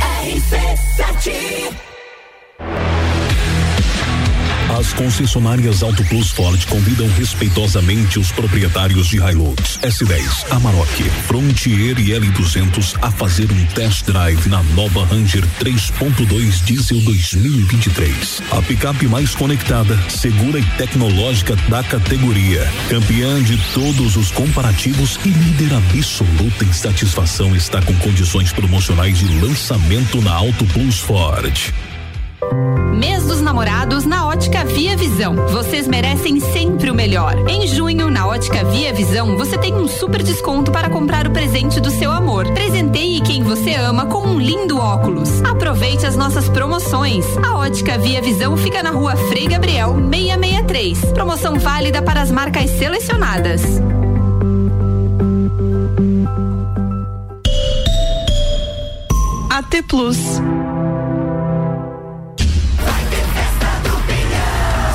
RC7 As concessionárias Auto Plus Ford convidam respeitosamente os proprietários de Hilux, S10, Amarok, Frontier e L200 a fazer um test drive na nova Ranger 3.2 Diesel 2023. A picape mais conectada, segura e tecnológica da categoria. Campeã de todos os comparativos e líder absoluta em satisfação está com condições promocionais de lançamento na Auto Plus Ford. Mês dos namorados na Ótica Via Visão. Vocês merecem sempre o melhor. Em junho, na Ótica Via Visão, você tem um super desconto para comprar o presente do seu amor. Presenteie quem você ama com um lindo óculos. Aproveite as nossas promoções. A Ótica Via Visão fica na rua Frei Gabriel 663. Promoção válida para as marcas selecionadas. AT Plus.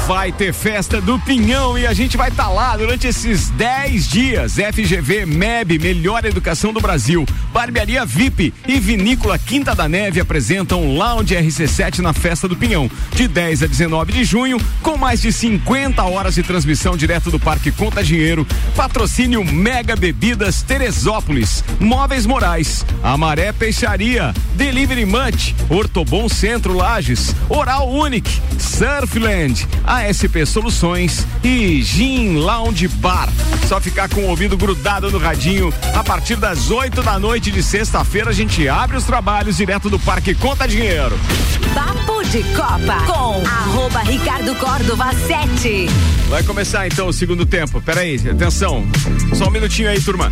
Vai ter festa do Pinhão e a gente vai estar tá lá durante esses 10 dias. FGV, MEB, Melhor Educação do Brasil, Barbearia VIP e Vinícola Quinta da Neve apresentam Lounge RC7 na Festa do Pinhão, de 10 a 19 de junho, com mais de 50 horas de transmissão direto do Parque Conta Dinheiro. Patrocínio Mega Bebidas Teresópolis, Móveis Morais, Amaré Peixaria, Delivery Munch, Ortobon Centro Lages, Oral Unique, Surfland, ASP Soluções e Gin Lounge Bar. Só ficar com o ouvido grudado no radinho. A partir das 8 da noite de sexta-feira, a gente abre os trabalhos direto do Parque Conta Dinheiro. Papo de Copa com arroba Ricardo Córdova 7. Vai começar então o segundo tempo. Peraí, atenção. Só um minutinho aí, turma.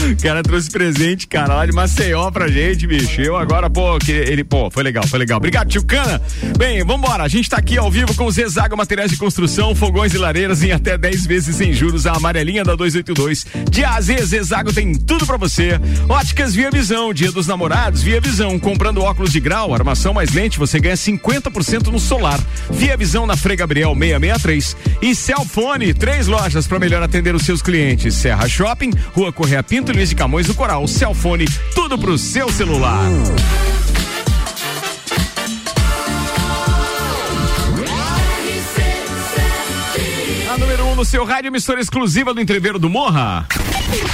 O cara trouxe presente, cara, lá de Maceió pra gente, bicho. Eu agora, pô, que ele, pô, foi legal, foi legal. Obrigado, tio Cana. Bem, vambora. A gente tá aqui ao vivo com o Zezago Materiais de Construção, fogões e lareiras em até 10 vezes sem juros, a amarelinha da 282. De A a Z, Zezago tem tudo pra você. Óticas Via Visão, dia dos namorados, Via Visão. Comprando óculos de grau, armação mais lente, você ganha 50% no solar. Via Visão na Frei Gabriel 663. E Celfone, três lojas para melhor atender os seus clientes. Serra Shopping, Rua Correia Pinto, Luiz de Camões do Coral. Celfone, tudo pro seu celular. No seu rádio, emissora exclusiva do entreveiro do Morra.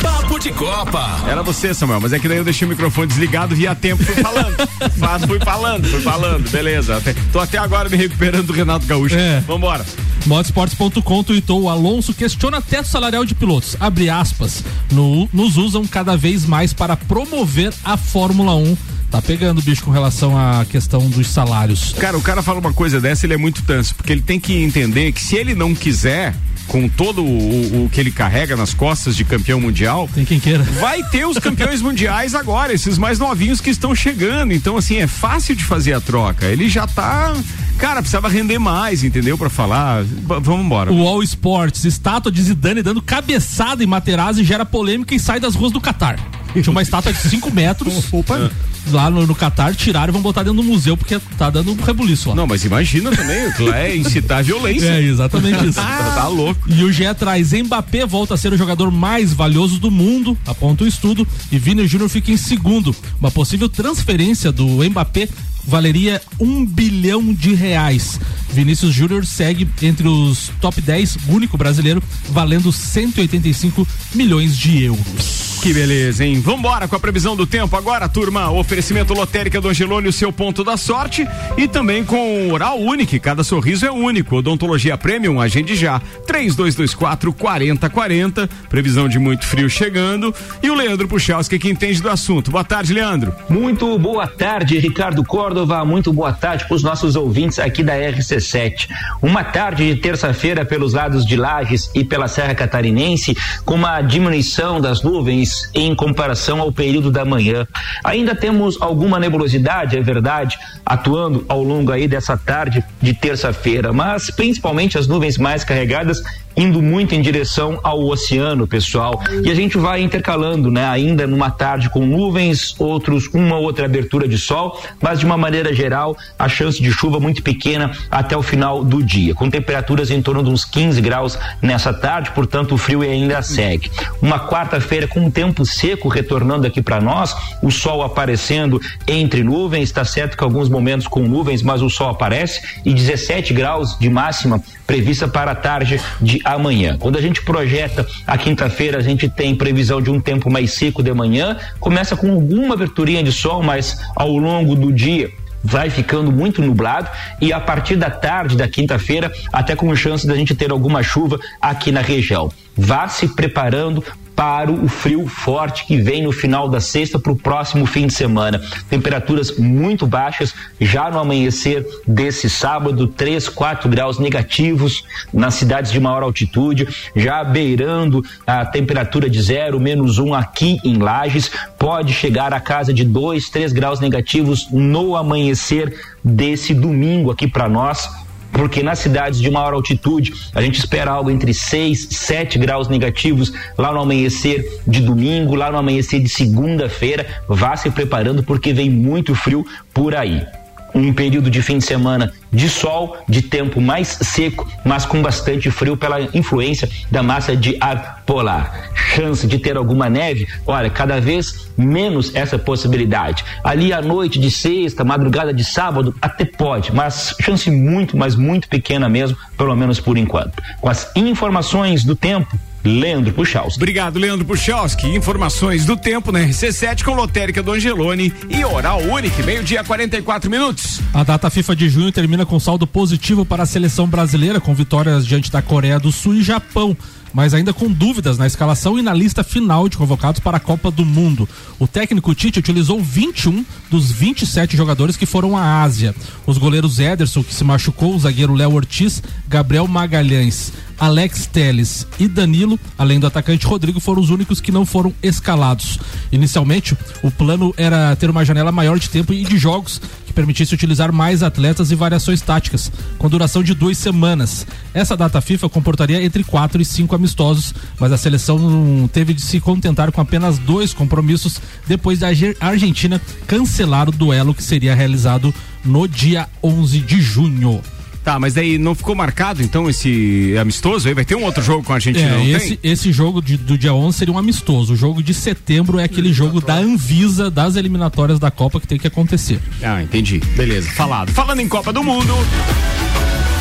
Papo de Copa. Era você, Samuel, mas é que daí eu deixei o microfone desligado, via tempo, fui falando. Faz, fui falando, fui falando, beleza. Até, tô até agora me recuperando do Renato Gaúcho. É. Vambora. Motorsports.com tweetou o Alonso questiona teto salarial de pilotos. Abre aspas. No- nos usam cada vez mais para promover a Fórmula 1. Tá pegando o bicho com relação à questão dos salários. Cara, o cara fala uma coisa dessa, ele é muito tanso, porque ele tem que entender que se ele não quiser, com todo o, o que ele carrega nas costas de campeão mundial, tem quem queira. Vai ter os campeões mundiais agora, esses mais novinhos que estão chegando. Então, assim, é fácil de fazer a troca. Ele já tá. Cara, precisava render mais, entendeu? Pra falar. B- vamos embora. O All Sports, estátua de Zidane dando cabeçada em Materazzi gera polêmica e sai das ruas do Catar. Tinha uma estátua de 5 metros. Opa. Lá no, no Catar, tiraram e vão botar dentro do museu porque tá dando um rebuliço lá. Não, mas imagina também, aquilo é incitar a violência. É, exatamente isso. tá, tá louco. E o GE traz Mbappé volta a ser o jogador mais valioso do mundo, aponta o estudo, e Vini Júnior fica em segundo. Uma possível transferência do Mbappé valeria um bilhão de reais. Vinícius Júnior segue entre os top 10, único brasileiro, valendo 185 milhões de euros. Que beleza, hein? Vambora com a previsão do tempo agora, turma. Oferecimento lotérica do Angelone, o seu ponto da sorte. E também com Oral Unique, cada sorriso é único. Odontologia Premium, agende já. 3224 4040. Previsão de muito frio chegando. E o Leandro Puchalski, que entende do assunto. Boa tarde, Leandro. Muito boa tarde, Ricardo Córdova. Muito boa tarde para os nossos ouvintes aqui da RC7. Uma tarde de terça-feira pelos lados de Lages e pela Serra Catarinense, com uma diminuição das nuvens em comparação ao período da manhã. Ainda temos alguma nebulosidade, é verdade, atuando ao longo aí dessa tarde de terça-feira, mas principalmente as nuvens mais carregadas indo muito em direção ao oceano, pessoal. E a gente vai intercalando, né? Ainda numa tarde com nuvens, outros uma outra abertura de sol, mas de uma maneira geral, a chance de chuva muito pequena até o final do dia, com temperaturas em torno de uns 15 graus nessa tarde, portanto o frio ainda segue. Uma quarta-feira com um tempo seco retornando aqui para nós, o sol aparecendo entre nuvens, está certo que alguns momentos com nuvens, mas o sol aparece e 17 graus de máxima prevista para a tarde de amanhã. Quando a gente projeta a quinta-feira, a gente tem previsão de um tempo mais seco de manhã, começa com alguma aberturinha de sol, mas ao longo do dia vai ficando muito nublado e a partir da tarde da quinta-feira, até com chance da gente ter alguma chuva aqui na região. Vá se preparando para o frio forte que vem no final da sexta para o próximo fim de semana. Temperaturas muito baixas já no amanhecer desse sábado, 3, 4 graus negativos nas cidades de maior altitude, já beirando a temperatura de zero, menos um aqui em Lages, pode chegar a casa de 2, 3 graus negativos no amanhecer desse domingo aqui para nós porque nas cidades de maior altitude a gente espera algo entre 6, 7 graus negativos lá no amanhecer de domingo, lá no amanhecer de segunda-feira. Vá se preparando porque vem muito frio por aí. Um período de fim de semana de sol, de tempo mais seco, mas com bastante frio pela influência da massa de ar polar. Chance de ter alguma neve, olha, cada vez menos essa possibilidade. Ali à noite de sexta, madrugada de sábado, até pode, mas chance muito, mas muito pequena mesmo, pelo menos por enquanto. Com as informações do tempo, Leandro Puchalski. Obrigado, Leandro Puchalski. Informações do tempo na RC7 com lotérica do Angelone e Oral Unique, meio-dia 44 minutos. A data FIFA de junho termina com saldo positivo para a seleção brasileira, com vitórias diante da Coreia do Sul e Japão, mas ainda com dúvidas na escalação e na lista final de convocados para a Copa do Mundo. O técnico Tite utilizou 21 dos 27 jogadores que foram à Ásia. Os goleiros Ederson, que se machucou, o zagueiro Léo Ortiz, Gabriel Magalhães, Alex Teles e Danilo, além do atacante Rodrigo, foram os únicos que não foram escalados. Inicialmente, o plano era ter uma janela maior de tempo e de jogos que permitisse utilizar mais atletas e variações táticas, com duração de duas semanas. Essa data FIFA comportaria entre quatro e cinco amistosos, mas a seleção teve de se contentar com apenas dois compromissos depois da Arge- Argentina cancelar o duelo que seria realizado no dia 11 de junho. Tá, mas daí não ficou marcado então esse amistoso aí? Vai ter um outro jogo com a Argentina, É, esse, esse jogo de- do dia 11 seria um amistoso. O jogo de setembro é aquele jogo da Anvisa das eliminatórias da Copa que tem que acontecer. Ah, entendi. Beleza, falado. Falando em Copa do Mundo.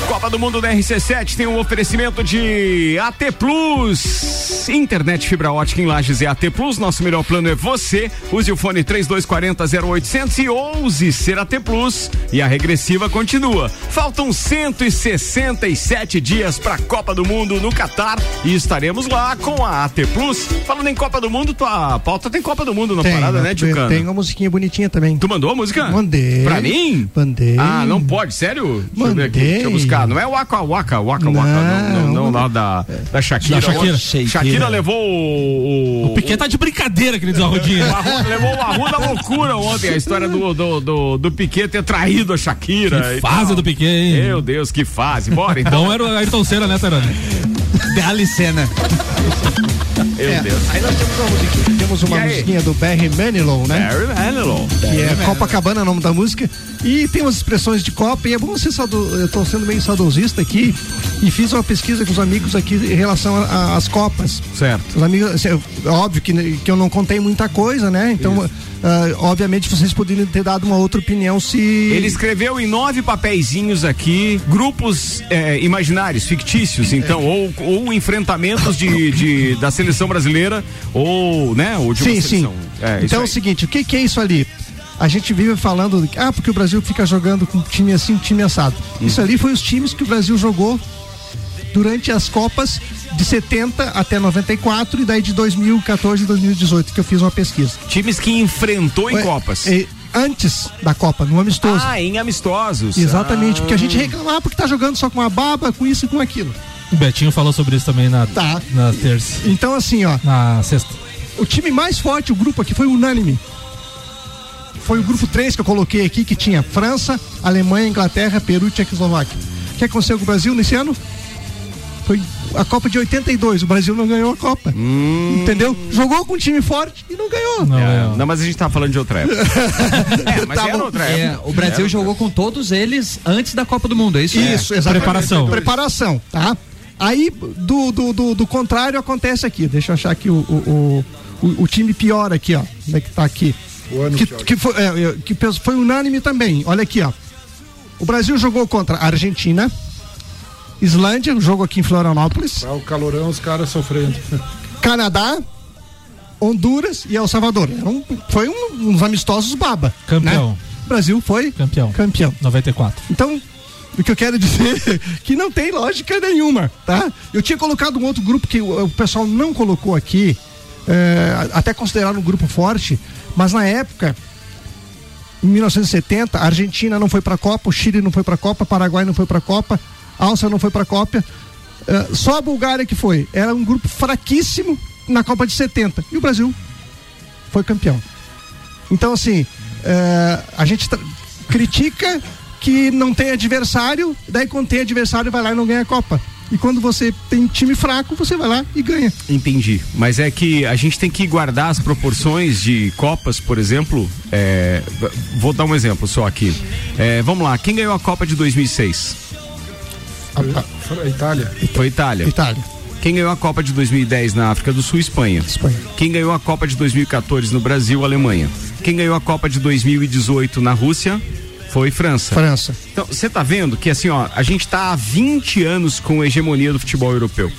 Copa do Mundo da RC7 tem um oferecimento de AT Plus. Internet fibra ótica em Lages é AT Plus. Nosso melhor plano é você. Use o fone 3240 0800 e ouse ser AT Plus. E a regressiva continua. Faltam 167 dias para a Copa do Mundo no Catar e estaremos lá com a AT Plus. Falando em Copa do Mundo, tua pauta tem Copa do Mundo na parada, né, Tchucano? Tem uma musiquinha bonitinha também. Tu mandou a música? Mandei. Pra mim? Mandei. Ah, não pode, sério? Deixa eu ver aqui, Mandei. deixa eu buscar. Não é Waka Waka, Waka Waka, não, não, não, lá da, da Shakira. Da Shakira. Shakira levou o. O Piquet tá de brincadeira, querido Arrudinho. o Arru- levou o Arru da loucura ontem, a história do, do, do, do Piquet ter traído a Shakira. Que fase tal. do Piquet, hein? Meu Deus, que fase. Bora então. Bom era o Ayrton Senna, né, Tarani? Dali cena. Meu É, Deus. Aí nós temos uma musiquinha, temos uma musiquinha do Barry Manilow, né? Barry Manilow. Que é Copacabana, o nome da música. E tem umas expressões de Copa, e é bom ser saudo... Eu tô sendo meio saudosista aqui e fiz uma pesquisa com os amigos aqui em relação às Copas. Certo. Os amigos, assim, é óbvio que, que eu não contei muita coisa, né? Então, ah, obviamente, vocês poderiam ter dado uma outra opinião se. Ele escreveu em nove papeizinhos aqui grupos eh, imaginários, fictícios, então, ou, ou enfrentamentos de, de- da seleção brasileira, ou, né, ou de Sim, sim. É, então é o seguinte, o que, que é isso ali? A gente vive falando, ah, porque o Brasil fica jogando com um time assim, time assado. Hum. Isso ali foi os times que o Brasil jogou durante as Copas de 70 até 94 e daí de 2014 e 2018 que eu fiz uma pesquisa. Times que enfrentou em Ué, Copas. e antes da Copa, no amistoso. Ah, em amistosos. Exatamente, Ah. porque a gente reclamava porque tá jogando só com uma baba, com isso e com aquilo. O Betinho falou sobre isso também na, Tá. na terça. Então assim, ó, Na sexta. o time mais forte, o grupo aqui foi unânime. Foi o grupo 3 que eu coloquei aqui, que tinha França, Alemanha, Inglaterra, Peru e Tchecoslováquia. O que aconteceu com o Brasil nesse ano? Foi a Copa de 82, o Brasil não ganhou a Copa. Entendeu? Jogou com um time forte e não ganhou. Não, É, é. não, mas a gente tá falando de outra época. é, mas Tá era bom. outra É, época. o Brasil jogou com todos eles antes da Copa do Mundo, é isso? Isso, exatamente. Preparação. Preparação, tá? Aí, do, do, do, do contrário, acontece aqui. Deixa eu achar aqui o, o, o, o- time pior aqui, ó. Como é que tá aqui? O ano que, pior. que, foi, é, é, que foi unânime também. Olha aqui, ó. O Brasil jogou contra a Argentina, Islândia, um jogo aqui em Florianópolis, Tá o calorão, os caras sofrendo. Canadá, Honduras e El Salvador. Era um- foi um- uns amistosos baba. Campeão. né? O Brasil foi Campeão. campeão. 94. Então, o que eu quero dizer é que não tem lógica nenhuma, tá? Eu tinha colocado um outro grupo que o, o pessoal não colocou aqui, é, até considerado um grupo forte, mas na época, em 1970, a Argentina não foi pra Copa, o Chile não foi pra Copa, o Paraguai não foi pra Copa, a Áustria não foi pra Copa, é, só a Bulgária que foi. Era um grupo fraquíssimo na Copa de 70 e o Brasil foi campeão. Então, assim, é, a gente critica que não tem adversário, daí quando tem adversário vai lá e não ganha a Copa. E quando você tem time fraco, você vai lá e ganha. Entendi. Mas é que a gente tem que guardar as proporções de Copas, por exemplo. é, vou dar um exemplo só aqui. É, vamos lá, quem ganhou a Copa de 2006? A, a Itália. Foi a Itália. Itália. Quem ganhou a Copa de 2010 na África do Sul? Espanha. Espanha. Quem ganhou a Copa de 2014 no Brasil? Alemanha. Quem ganhou a Copa de 2018 na Rússia? Foi França. França. Então, você tá vendo que assim, ó, a gente tá há 20 anos com a hegemonia do futebol europeu.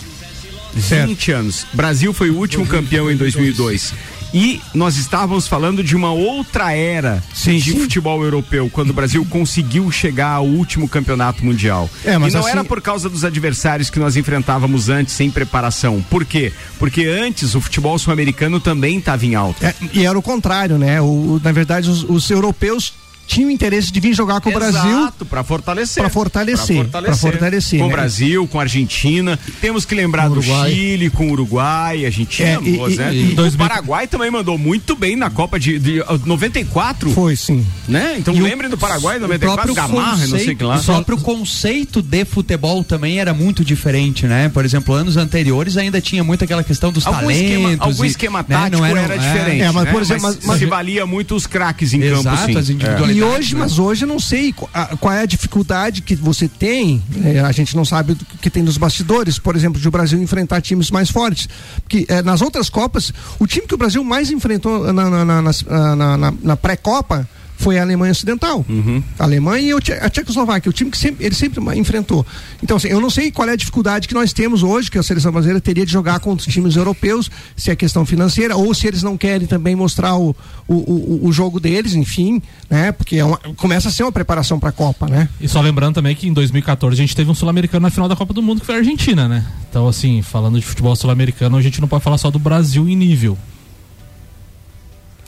20 anos. Brasil foi o último campeão em 2002. E nós estávamos falando de uma outra era de futebol europeu, quando o Brasil conseguiu chegar ao último campeonato mundial. É, mas e não assim- era por causa dos adversários que nós enfrentávamos antes, sem preparação. Por quê? Porque antes o futebol sul-americano também estava em alta. É, e era o contrário, né? O, o- na verdade, os, os europeus tinham interesse de vir jogar com o Brasil. Exato, para fortalecer. Para fortalecer. Para fortalecer. Com o né? Brasil, com a Argentina. Temos que lembrar do Chile, com o Uruguai. A gente É, tinha boas, e- né? e- e- o Paraguai também mandou muito bem na Copa de, de ah, 94. Foi, sim. Né? Então E o- lembrem do Paraguai em O 94, próprio, Gamarra, não sei o que conceito, lá. o próprio conceito de futebol também era muito diferente, né? Por exemplo, anos anteriores ainda tinha muito aquela questão dos Algum talentos. esquema, algum esquema né, tático não era, eram- é. diferente. É, mas, né? por exemplo, mas, mas- mas- se valia muito os craques em Exato, campo, sim. as É. individualidades. E hoje, né? mas hoje eu não sei qual é a dificuldade que você tem. é, a gente não sabe do que tem nos bastidores, por exemplo, de o Brasil enfrentar times mais fortes. Porque é, nas outras Copas, o time que o Brasil mais enfrentou na, na- na- ah, na- na- na pré-Copa foi a Alemanha Ocidental. Uhum. A Alemanha e a Tchecoslováquia, o time que sempre, ele sempre enfrentou. Então, assim, eu não sei qual é a dificuldade que nós temos hoje, que a seleção brasileira teria de jogar contra os times europeus, se é questão financeira, ou se eles não querem também mostrar o, o, o, o jogo deles, enfim, né? Porque é uma- começa a ser uma preparação para a Copa, né? E só lembrando também que em 2014 a gente teve um sul-americano na final da Copa do Mundo que foi a Argentina, né? Então, assim, falando de futebol sul-americano, a gente não pode falar só do Brasil em nível.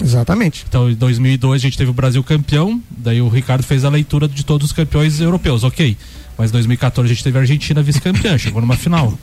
Exatamente. Então, em 2002 a gente teve o Brasil campeão, daí o Ricardo fez a leitura de todos os campeões europeus, ok. Mas em 2014 a gente teve a Argentina vice-campeã, chegou numa final.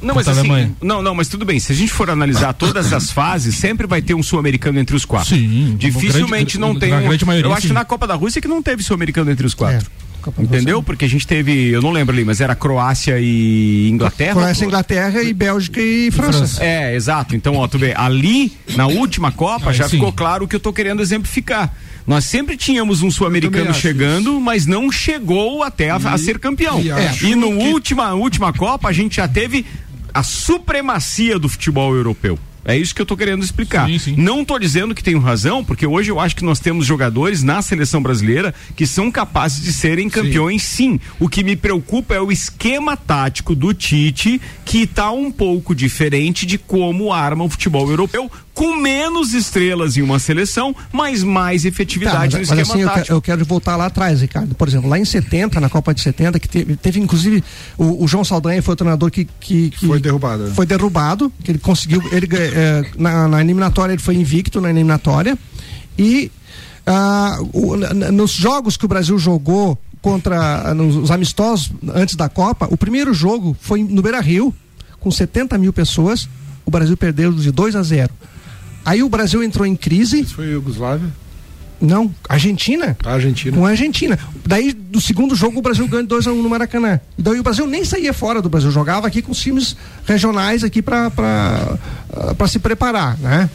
Não, mas assim, não, não, mas tudo bem. Se a gente for analisar todas as fases, sempre vai ter um sul-americano entre os quatro. Sim, Dificilmente grande- não tem. na um- grande maioria, eu acho sim. que na Copa da Rússia que não teve sul-americano entre os quatro. Copa Entendeu? Porque a gente teve, eu não lembro ali, mas era Croácia e Inglaterra. Croácia, Inglaterra e Bélgica e França. É, exato. Então, ó, tu vê, ali, na última Copa, Aí já sim. ficou claro o que eu tô querendo exemplificar. Nós sempre tínhamos um sul-americano chegando, mas não chegou até a, a ser campeão. e acho E no que- última, última Copa, a gente já teve a supremacia do futebol europeu. É isso que eu tô querendo explicar. Não tô dizendo que tenho razão, porque hoje eu acho que nós temos jogadores na seleção brasileira que são capazes de serem campeões, sim. O que me preocupa é o esquema tático do Tite, que tá um pouco diferente de como arma o futebol europeu, com menos estrelas em uma seleção, mas mais Tá, efetividade mas, no mas esquema assim, eu, tático. que- eu quero voltar lá atrás, Ricardo. Por exemplo, lá em 70, na Copa de 70, que teve, teve inclusive o, o João Saldanha foi o treinador que, que, que Foi derrubado. foi derrubado, que ele conseguiu, ele é, na, na eliminatória ele foi invicto na eliminatória e ah, o- nos jogos que o Brasil jogou contra nos os amistosos antes da Copa, o primeiro jogo foi no Beira Rio com 70 mil pessoas, o Brasil perdeu de 2 a 0. Aí o Brasil entrou em crise. Isso foi Iugoslávia? Não, Argentina. A Argentina. Com a Argentina. Daí, do segundo jogo, o Brasil ganhou 2x1 no Maracanã. Daí o Brasil nem saía fora do Brasil, jogava aqui com os times regionais aqui para se preparar, né?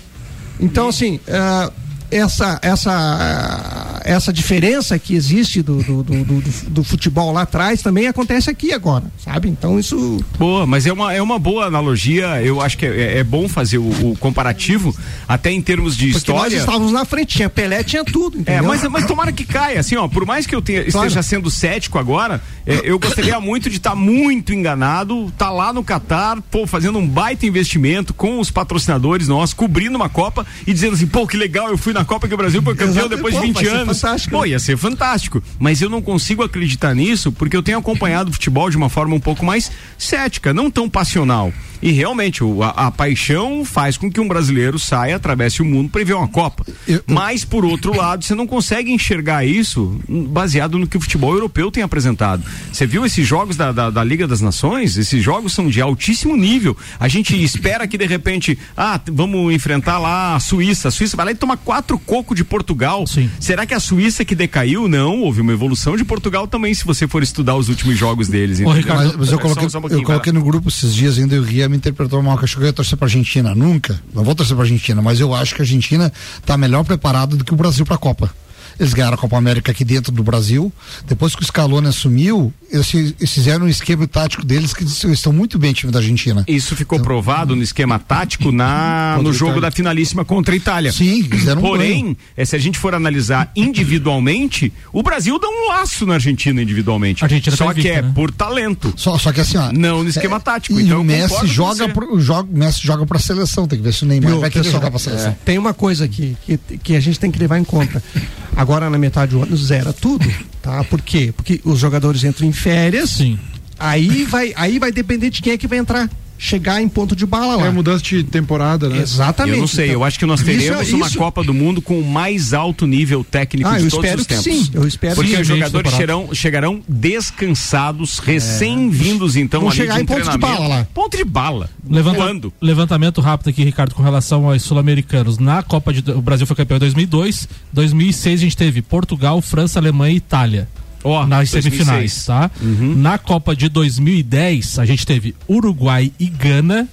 Então, assim, ah, essa, essa, essa diferença que existe do, do, do, do- do futebol lá atrás também acontece aqui agora, sabe? Então isso. Boa, mas é uma, é uma boa analogia. Eu acho que é, é bom fazer o, o comparativo, até em termos de Porque nós história. estávamos na frente, tinha Pelé, tinha tudo, É, entendeu? mas, mas tomara que caia, assim, ó, por mais que eu tenha- Claro. esteja sendo cético agora, é, eu gostaria muito de estar muito enganado, tá lá no Catar, pô, fazendo um baita investimento com os patrocinadores nossos, cobrindo uma Copa e dizendo assim, pô, que legal, eu fui na Copa que o Brasil foi campeão Exato, depois pô, de 20 vai ser anos. fantástico. Pô, ia ser fantástico. Mas eu não consigo acreditar nisso porque eu tenho acompanhado o futebol de uma forma um pouco mais cética, não tão passional. E realmente, o- a, a paixão faz com que um brasileiro saia, atravesse o mundo para ver uma Copa. Mas, por outro lado, você não consegue enxergar isso baseado no que o futebol europeu tem apresentado. Você viu esses jogos da, da, da Liga das Nações? Esses jogos são de altíssimo nível. A gente espera que, de repente, ah, vamos enfrentar lá a Suíça. A Suíça vai lá e toma quatro cocos de Portugal. Será que a Suíça que decaiu? Não, houve uma evolução de Portugal também, se você for estudar os últimos jogos deles. entendeu? mas, mas eu É, coloquei, só- só um eu coloquei no grupo esses dias ainda e o Ria me interpretou mal, que achou que eu ia torcer pra Argentina. Nunca. Não vou torcer pra Argentina, mas eu acho que a Argentina tá melhor preparada do que o Brasil pra Copa. Eles ganharam a Copa América aqui dentro do Brasil. Depois que o Scaloni assumiu, eles, eles fizeram um esquema tático deles que eles estão muito bem, time da Argentina. Isso ficou provado no esquema tático na, no a jogo Itália. da finalíssima contra a Itália. Sim, fizeram um Porém, eh, se a gente for analisar individualmente, o Brasil dá um laço na Argentina individualmente. Argentina Só tá que é né? por talento. Só, só que assim, ó. Não no esquema tático. E então o Messi joga, pro, joga, o Messi joga pra seleção, tem que ver se o Neymar vai querer jogar pra seleção. é, Tem uma coisa aqui que, que a gente tem que levar em conta. Agora na metade do ano zera tudo, tá? Por quê? Porque os jogadores entram em férias. Sim. Aí vai, aí vai depender de quem é que vai entrar. Chegar em ponto de bala lá. É mudança de temporada, né? Exatamente. Eu não sei, Então, eu acho que nós isso- teremos uma isso- Copa do Mundo com o mais alto nível técnico Ah, de eu todos espero os que tempos. sim, eu espero Porque que os sim. jogadores chegarão, chegarão descansados, recém-vindos então Vão ali chegar de em ponto de bala lá. Ponto de bala. Levanta- levantamento rápido aqui, Ricardo, com relação aos sul-americanos. Na Copa de. O Brasil foi campeão em 2002. 2006 a gente teve Portugal, França, Alemanha e Itália. Ó, nas 2006. semifinais, tá? Na Copa de 2010 a gente teve Uruguai e Gana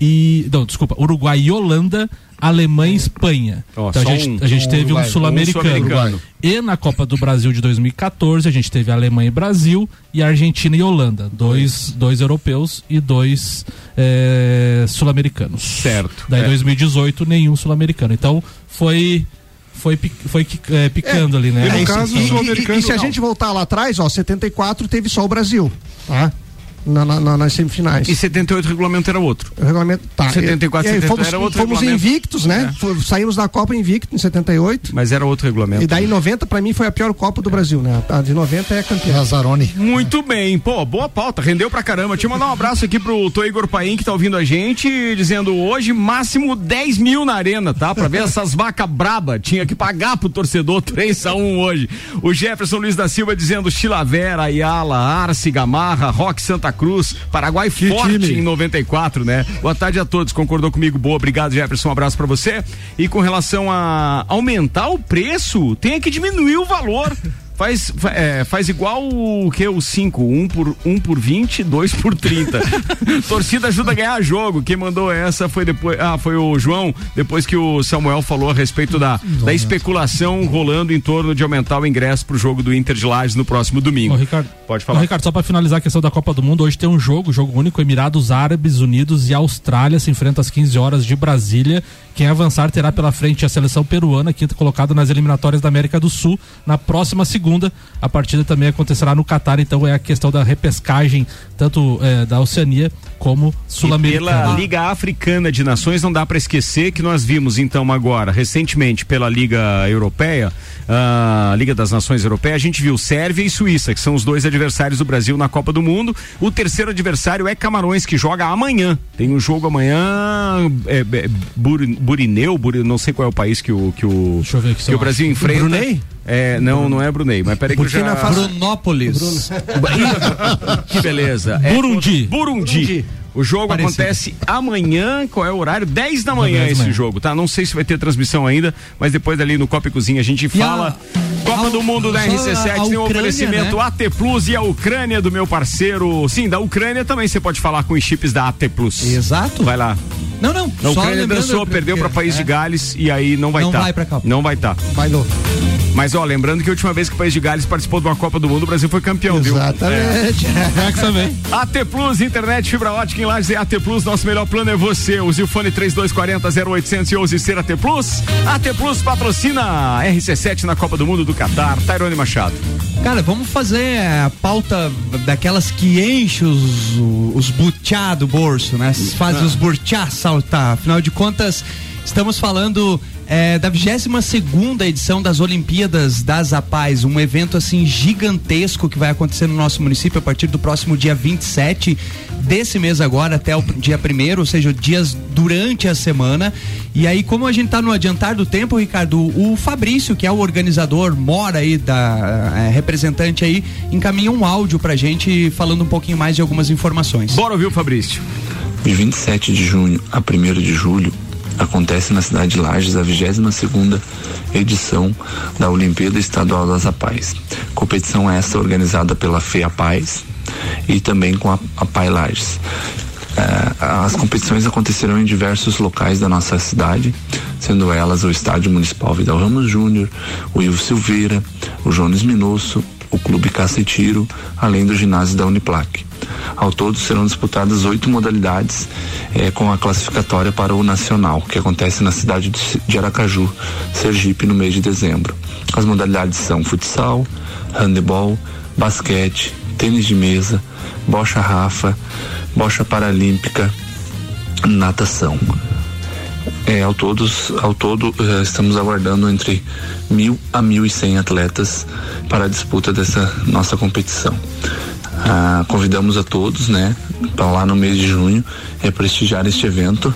e. Não, desculpa, Uruguai e Holanda. Alemanha e Espanha. Ó, então a gente, um- a gente um teve um Uruguai, um sul-americano. sul-americano. e na Copa do Brasil de 2014 a gente teve Alemanha e Brasil e Argentina e Holanda. Dois, dois europeus e dois eh, sul-americanos. Certo. Daí É. 2018 nenhum sul-americano. Então foi foi foi eh, picando ali, né? É, e se- Então, e, e- e se a gente voltar lá atrás, ó, 74 teve só o Brasil, tá? Na, na- na- nas semifinais. E 78 o regulamento era outro. O regulamento tá. 74, e, aí 78 fomos, era outro fomos invictos, né? É. Saímos da Copa invicto em 78. Mas era outro regulamento. E daí 90 pra mim foi a pior Copa do Brasil, né? A de 90 é campeã. Lazarone. Muito bem, pô, boa pauta, rendeu pra caramba. Deixa eu mandar um abraço aqui pro Tô Igor Paim que tá ouvindo a gente, dizendo hoje máximo 10 mil na arena, tá? Pra ver essas vacas braba, tinha que pagar pro torcedor 3 a 1 hoje. O Jefferson Luiz da Silva dizendo Chilavera, Ayala, Arce, Gamarra, Roque Santa Cruz, Paraguai forte time. em 94, né? Boa tarde a todos, concordou comigo, boa, obrigado Jefferson, um abraço pra você. E com relação a aumentar o preço, tem que diminuir o valor. Faz, fa- é, faz igual o que? O 5, 1 um por, um por 20, 2 por 30. Torcida ajuda a ganhar jogo. Quem mandou essa foi depois. Ah, foi o João, depois que o Samuel falou a respeito da, da especulação rolando em torno de aumentar o ingresso pro jogo do Inter de Lages no próximo domingo. Ô, Ricardo, Pode Ô, falar. Ricardo, só para finalizar a questão da Copa do Mundo, hoje tem um jogo, jogo único, Emirados Árabes Unidos e Austrália se enfrentam às 15 horas de Brasília. Quem avançar terá pela frente a seleção peruana, quinta colocada nas eliminatórias da América do Sul, na próxima segunda. A partida também acontecerá no Catar, então é a questão da repescagem, tanto eh, da Oceania como E pela sul-americana. Liga Africana de Nações, não dá para esquecer que nós vimos então agora, recentemente, pela Liga Europeia, a Liga das Nações Europeia, a gente viu Sérvia e Suíça, que são os dois adversários do Brasil na Copa do Mundo. O terceiro adversário é Camarões, que joga amanhã. Tem um jogo amanhã, é, é, Bur- Burineu, Bur- não sei qual é o país que o, que o, Deixa eu ver aqui se que o Brasil enfrenta. Brunei? É, não, não é Brunei, mas peraí que eu já... Burkina. Brunópolis. que beleza. É Burundi. Burundi. O jogo Parecido. acontece amanhã, qual é o horário? 10 da manhã 10 da esse manhã. jogo, tá? Não sei se vai ter transmissão ainda, mas depois ali no Copa e Cozinha a gente fala. Copa a- do Mundo da só RC7 a tem um oferecimento né? AT Plus e a Ucrânia do meu parceiro. Sim, da Ucrânia também você pode falar com os chips da AT Plus. Exato. Vai lá. Não, não. A só Ucrânia dançou, perdeu para País é. de Gales e aí não vai Não estar. vai pra Copa. Não vai estar. Vai no. Mas ó, lembrando que a última vez que o País de Gales participou de uma Copa do Mundo, o Brasil foi campeão, viu? Exatamente. É. AT Plus, internet, fibra ótica em Lages é AT Plus, nosso melhor plano é você. Use o fone 3240 0800 e ouse ser AT Plus. AT Plus patrocina RC7 na Copa do Mundo do Catar. Tairone Machado. Cara, vamos fazer a pauta daquelas que enche os, os butiá do bolso, né? Faz os butiá saltar. Afinal de contas, estamos falando é, da 22 segunda edição das Olimpíadas das Apais, um evento assim gigantesco que vai acontecer no nosso município a partir do próximo dia 27 desse mês agora até o dia primeiro, ou seja, dias durante a semana. E aí, como a gente tá no adiantar do tempo, Ricardo, o Fabrício, que é o organizador, mora aí da é, representante aí, encaminha um áudio pra gente falando um pouquinho mais de algumas informações. Bora ouvir o Fabrício. De 27 de junho a 1 de julho, acontece na cidade de Lages a 22ª edição da Olimpíada Estadual das Apais. Competição essa organizada pela FEA Paz e também com a, a Pai Lages. Eh, as competições acontecerão em diversos locais da nossa cidade, sendo elas o Estádio Municipal Vidal Ramos Júnior, o Ivo Silveira, o Jones Minosso, o Clube Caça e Tiro, além do ginásio da Uniplac. Ao todo serão disputadas oito modalidades eh, com a classificatória para o Nacional, que acontece na cidade de Aracaju, Sergipe, no mês de dezembro. As modalidades são futsal, handebol, basquete, tênis de mesa, bocha rafa, bocha paralímpica, natação. É, ao, todos, ao todo, eh, estamos aguardando entre mil a mil e cem atletas para a disputa dessa nossa competição. Ah, convidamos a todos, né, para lá no mês de junho é prestigiar este evento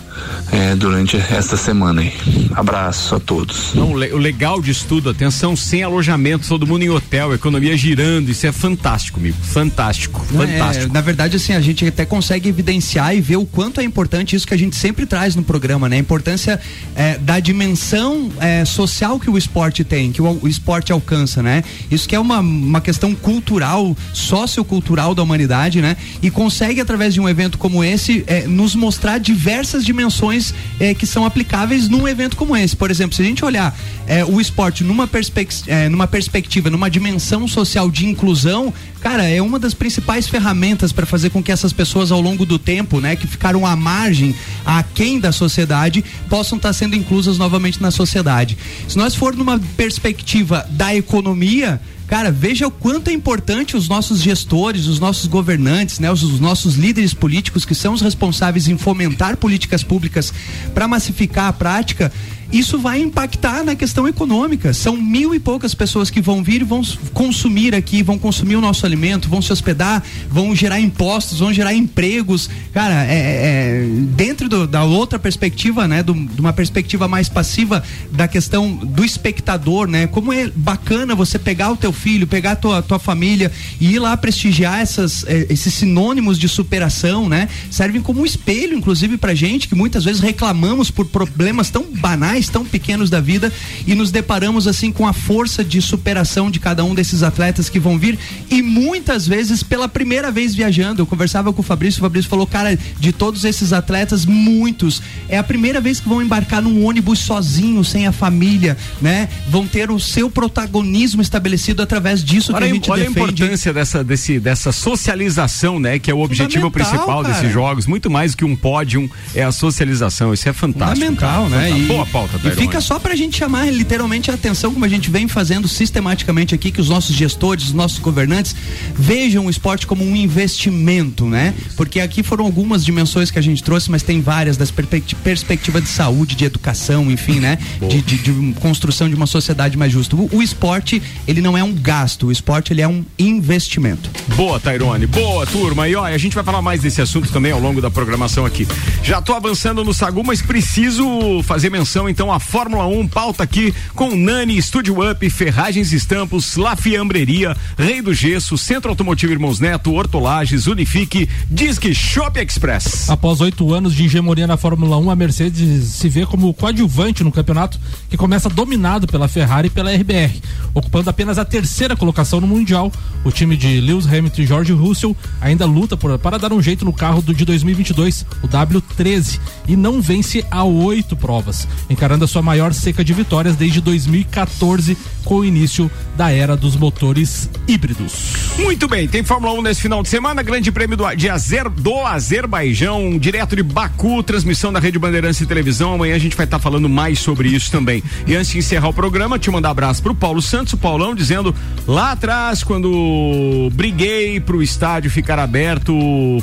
é, durante esta semana aí. Abraço a todos. Não, o legal disso tudo, atenção, sem alojamento, todo mundo em hotel, economia girando, isso é fantástico, amigo. Fantástico, Não, fantástico. É, na verdade, assim, a gente até consegue evidenciar e ver o quanto é importante isso que a gente sempre traz no programa, né? A importância é, da dimensão é, social que o esporte tem, que o, o, esporte alcança, né? Isso que é uma, uma questão cultural, sociocultural da humanidade, né? E consegue, através de um evento como esse, é, nos mostrar diversas dimensões é, que são aplicáveis num evento como esse. Por exemplo, se a gente olhar é, o esporte numa, perspec é, numa perspectiva, numa dimensão social de inclusão, cara, é uma das principais ferramentas para fazer com que essas pessoas ao longo do tempo, né, que ficaram à margem, aquém da sociedade, possam estar tá sendo inclusas novamente na sociedade. Se nós for numa perspectiva da economia, Cara, veja o quanto é importante os nossos gestores, os nossos governantes, né, os, os nossos líderes políticos que são os responsáveis em fomentar políticas públicas para massificar a prática isso vai impactar na questão econômica. São mil e poucas pessoas que vão vir vão consumir aqui, vão consumir o nosso alimento, vão se hospedar, vão gerar impostos, vão gerar empregos. Cara, é, é dentro do, da outra perspectiva, né, do, de uma perspectiva mais passiva da questão do espectador, né? Como é bacana você pegar o teu filho, pegar a tua, tua família e ir lá prestigiar essas, é, esses sinônimos de superação, né? Servem como um espelho, inclusive, pra gente, que muitas vezes reclamamos por problemas tão banais tão pequenos da vida e nos deparamos assim com a força de superação de cada um desses atletas que vão vir e muitas vezes pela primeira vez viajando. Eu conversava com o Fabrício, o Fabrício falou, cara, de todos esses atletas, muitos é a primeira vez que vão embarcar num ônibus sozinho, sem a família, né? Vão ter o seu protagonismo estabelecido através disso olha que a gente olha defende. a importância dessa, desse, dessa socialização, né? Que é o objetivo principal cara. desses jogos. Muito mais que um pódio, é a socialização. Isso é fantástico. Fundamental, cara. né? E, Boa pauta pauta, E fica só pra gente chamar literalmente a atenção, como a gente vem fazendo sistematicamente aqui, que os nossos gestores, os nossos governantes vejam o esporte como um investimento, né? Porque aqui foram algumas dimensões que a gente trouxe, mas tem várias das perspectiva de saúde, de educação, enfim, né? De, de, de, construção de uma sociedade mais justa. O, o, esporte, ele não é um gasto, o esporte, ele é um investimento. Boa, Tairone. Boa, turma. E ó, a gente vai falar mais desse assunto também ao longo da programação aqui. Já tô avançando no Sagu, mas preciso fazer menção então a Fórmula 1, pauta aqui com Nani, Studio Up, Ferragens Estampos, La Fiambreria, Rei do Gesso, Centro Automotivo Irmãos Neto, Hortolages, Unifique, Disque Shop Express. Após oito anos de hegemonia na Fórmula 1, a Mercedes se vê como coadjuvante no campeonato que começa dominado pela Ferrari e pela RBR, ocupando apenas a terceira colocação no Mundial. O time de Lewis Hamilton e George Russell ainda luta por, para dar um jeito no carro do de 2022, o W13, e não vence a oito provas encarando a sua maior seca de vitórias desde 2014, com o início da era dos motores híbridos. Muito bem, tem Fórmula 1 nesse final de semana, Grande Prêmio do, de Azer, do Azerbaijão, direto de Baku, transmissão da Rede Bandeirantes e Televisão. Amanhã a gente vai estar tá falando mais sobre isso também. E antes de encerrar o programa, te mandar abraço pro Paulo Santos, o Paulão, dizendo lá atrás, quando briguei pro estádio ficar aberto,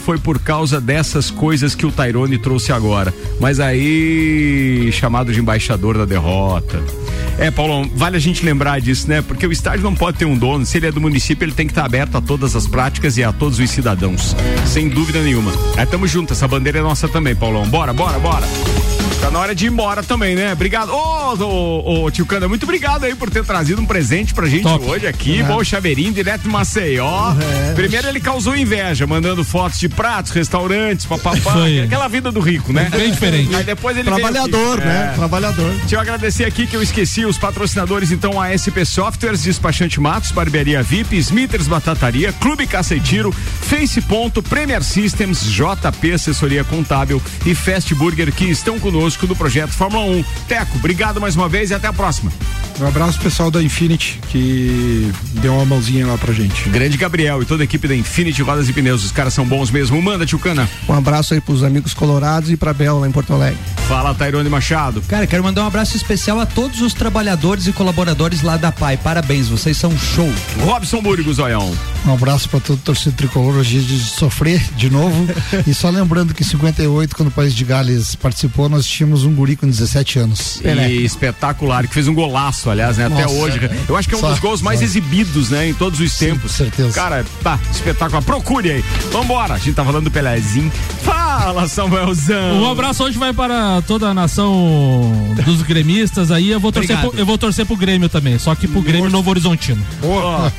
foi por causa dessas coisas que o Tairone trouxe agora. Mas aí, chamado de embaixador da derrota. É, Paulão, vale a gente lembrar disso, né? Porque o estádio não pode ter um dono. Se ele é do município, ele tem que estar aberto a todas as práticas e a todos os cidadãos. Sem dúvida nenhuma. É, tamo junto. Essa bandeira é nossa também, Paulão. Bora, bora, bora. Tá na hora de ir embora também, né? Obrigado. Ô, oh, oh, tio Canda, muito obrigado aí por ter trazido um presente pra gente Top. hoje aqui. Uhum. Bom chaveirinho, direto de Maceió. Uhum. Primeiro ele causou inveja, mandando fotos de pratos, restaurantes, papapá. Aquela vida do rico, né? Bem diferente. Aí depois ele Trabalhador, né? É. Trabalhador. Deixa eu agradecer aqui que eu esqueci os patrocinadores, então, a SP Softwares, Despachante Matos, Barbearia VIP, Smithers Batataria, Clube Caceitiro, Face Ponto, Premier Systems, JP Assessoria Contábil e Fast Burger que estão conosco conosco do projeto Fórmula 1. Teco, obrigado mais uma vez e até a próxima. Um abraço pessoal da Infinity que deu uma mãozinha lá pra gente. Grande Gabriel e toda a equipe da Infinity Rodas e Pneus, os caras são bons mesmo. Manda, Tchucana. Um abraço aí pros amigos colorados e pra Bel lá em Porto Alegre. Fala, Tairone Machado. Cara, quero mandar um abraço especial a todos os trabalhadores e colaboradores lá da PAI. Parabéns, vocês são show. Robson Burgo, Zoião. Um abraço para todo o torcedor tricolor hoje de sofrer de novo. e só lembrando que em 58, quando o País de Gales participou, nós tínhamos um guri com 17 anos. E espetacular, que fez um golaço, aliás, né? Até Nossa. hoje. Eu acho que é um Só- dos gols mais só. exibidos, né? Em todos os tempos. certeza. Cara, tá, espetacular. Procure aí. Vambora. A gente tá falando do Pelezinho. Fala, Samuelzão. Um abraço hoje vai para toda a nação dos gremistas aí. Eu vou torcer, pro, eu vou torcer pro Grêmio também, só que pro Grêmio Novo Horizontino. Ó,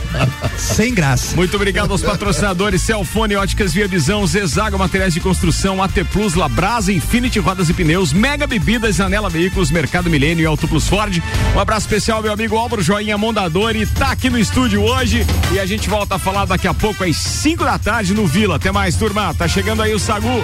Sem graça. Muito obrigado aos patrocinadores Celfone Óticas Via Visão, Zezago Materiais de Construção, AT Plus, Labrasa, Infinity Rodas e Pneus, Mega Bebidas, Anela Veículos, Mercado Milênio e Auto Plus Ford. Um abraço especial meu amigo Álvaro Joinha Mondadori, tá aqui no estúdio hoje e a gente volta a falar daqui a pouco às 5 da tarde no Vila. Até mais, turma. Tá chegando aí o Sagu.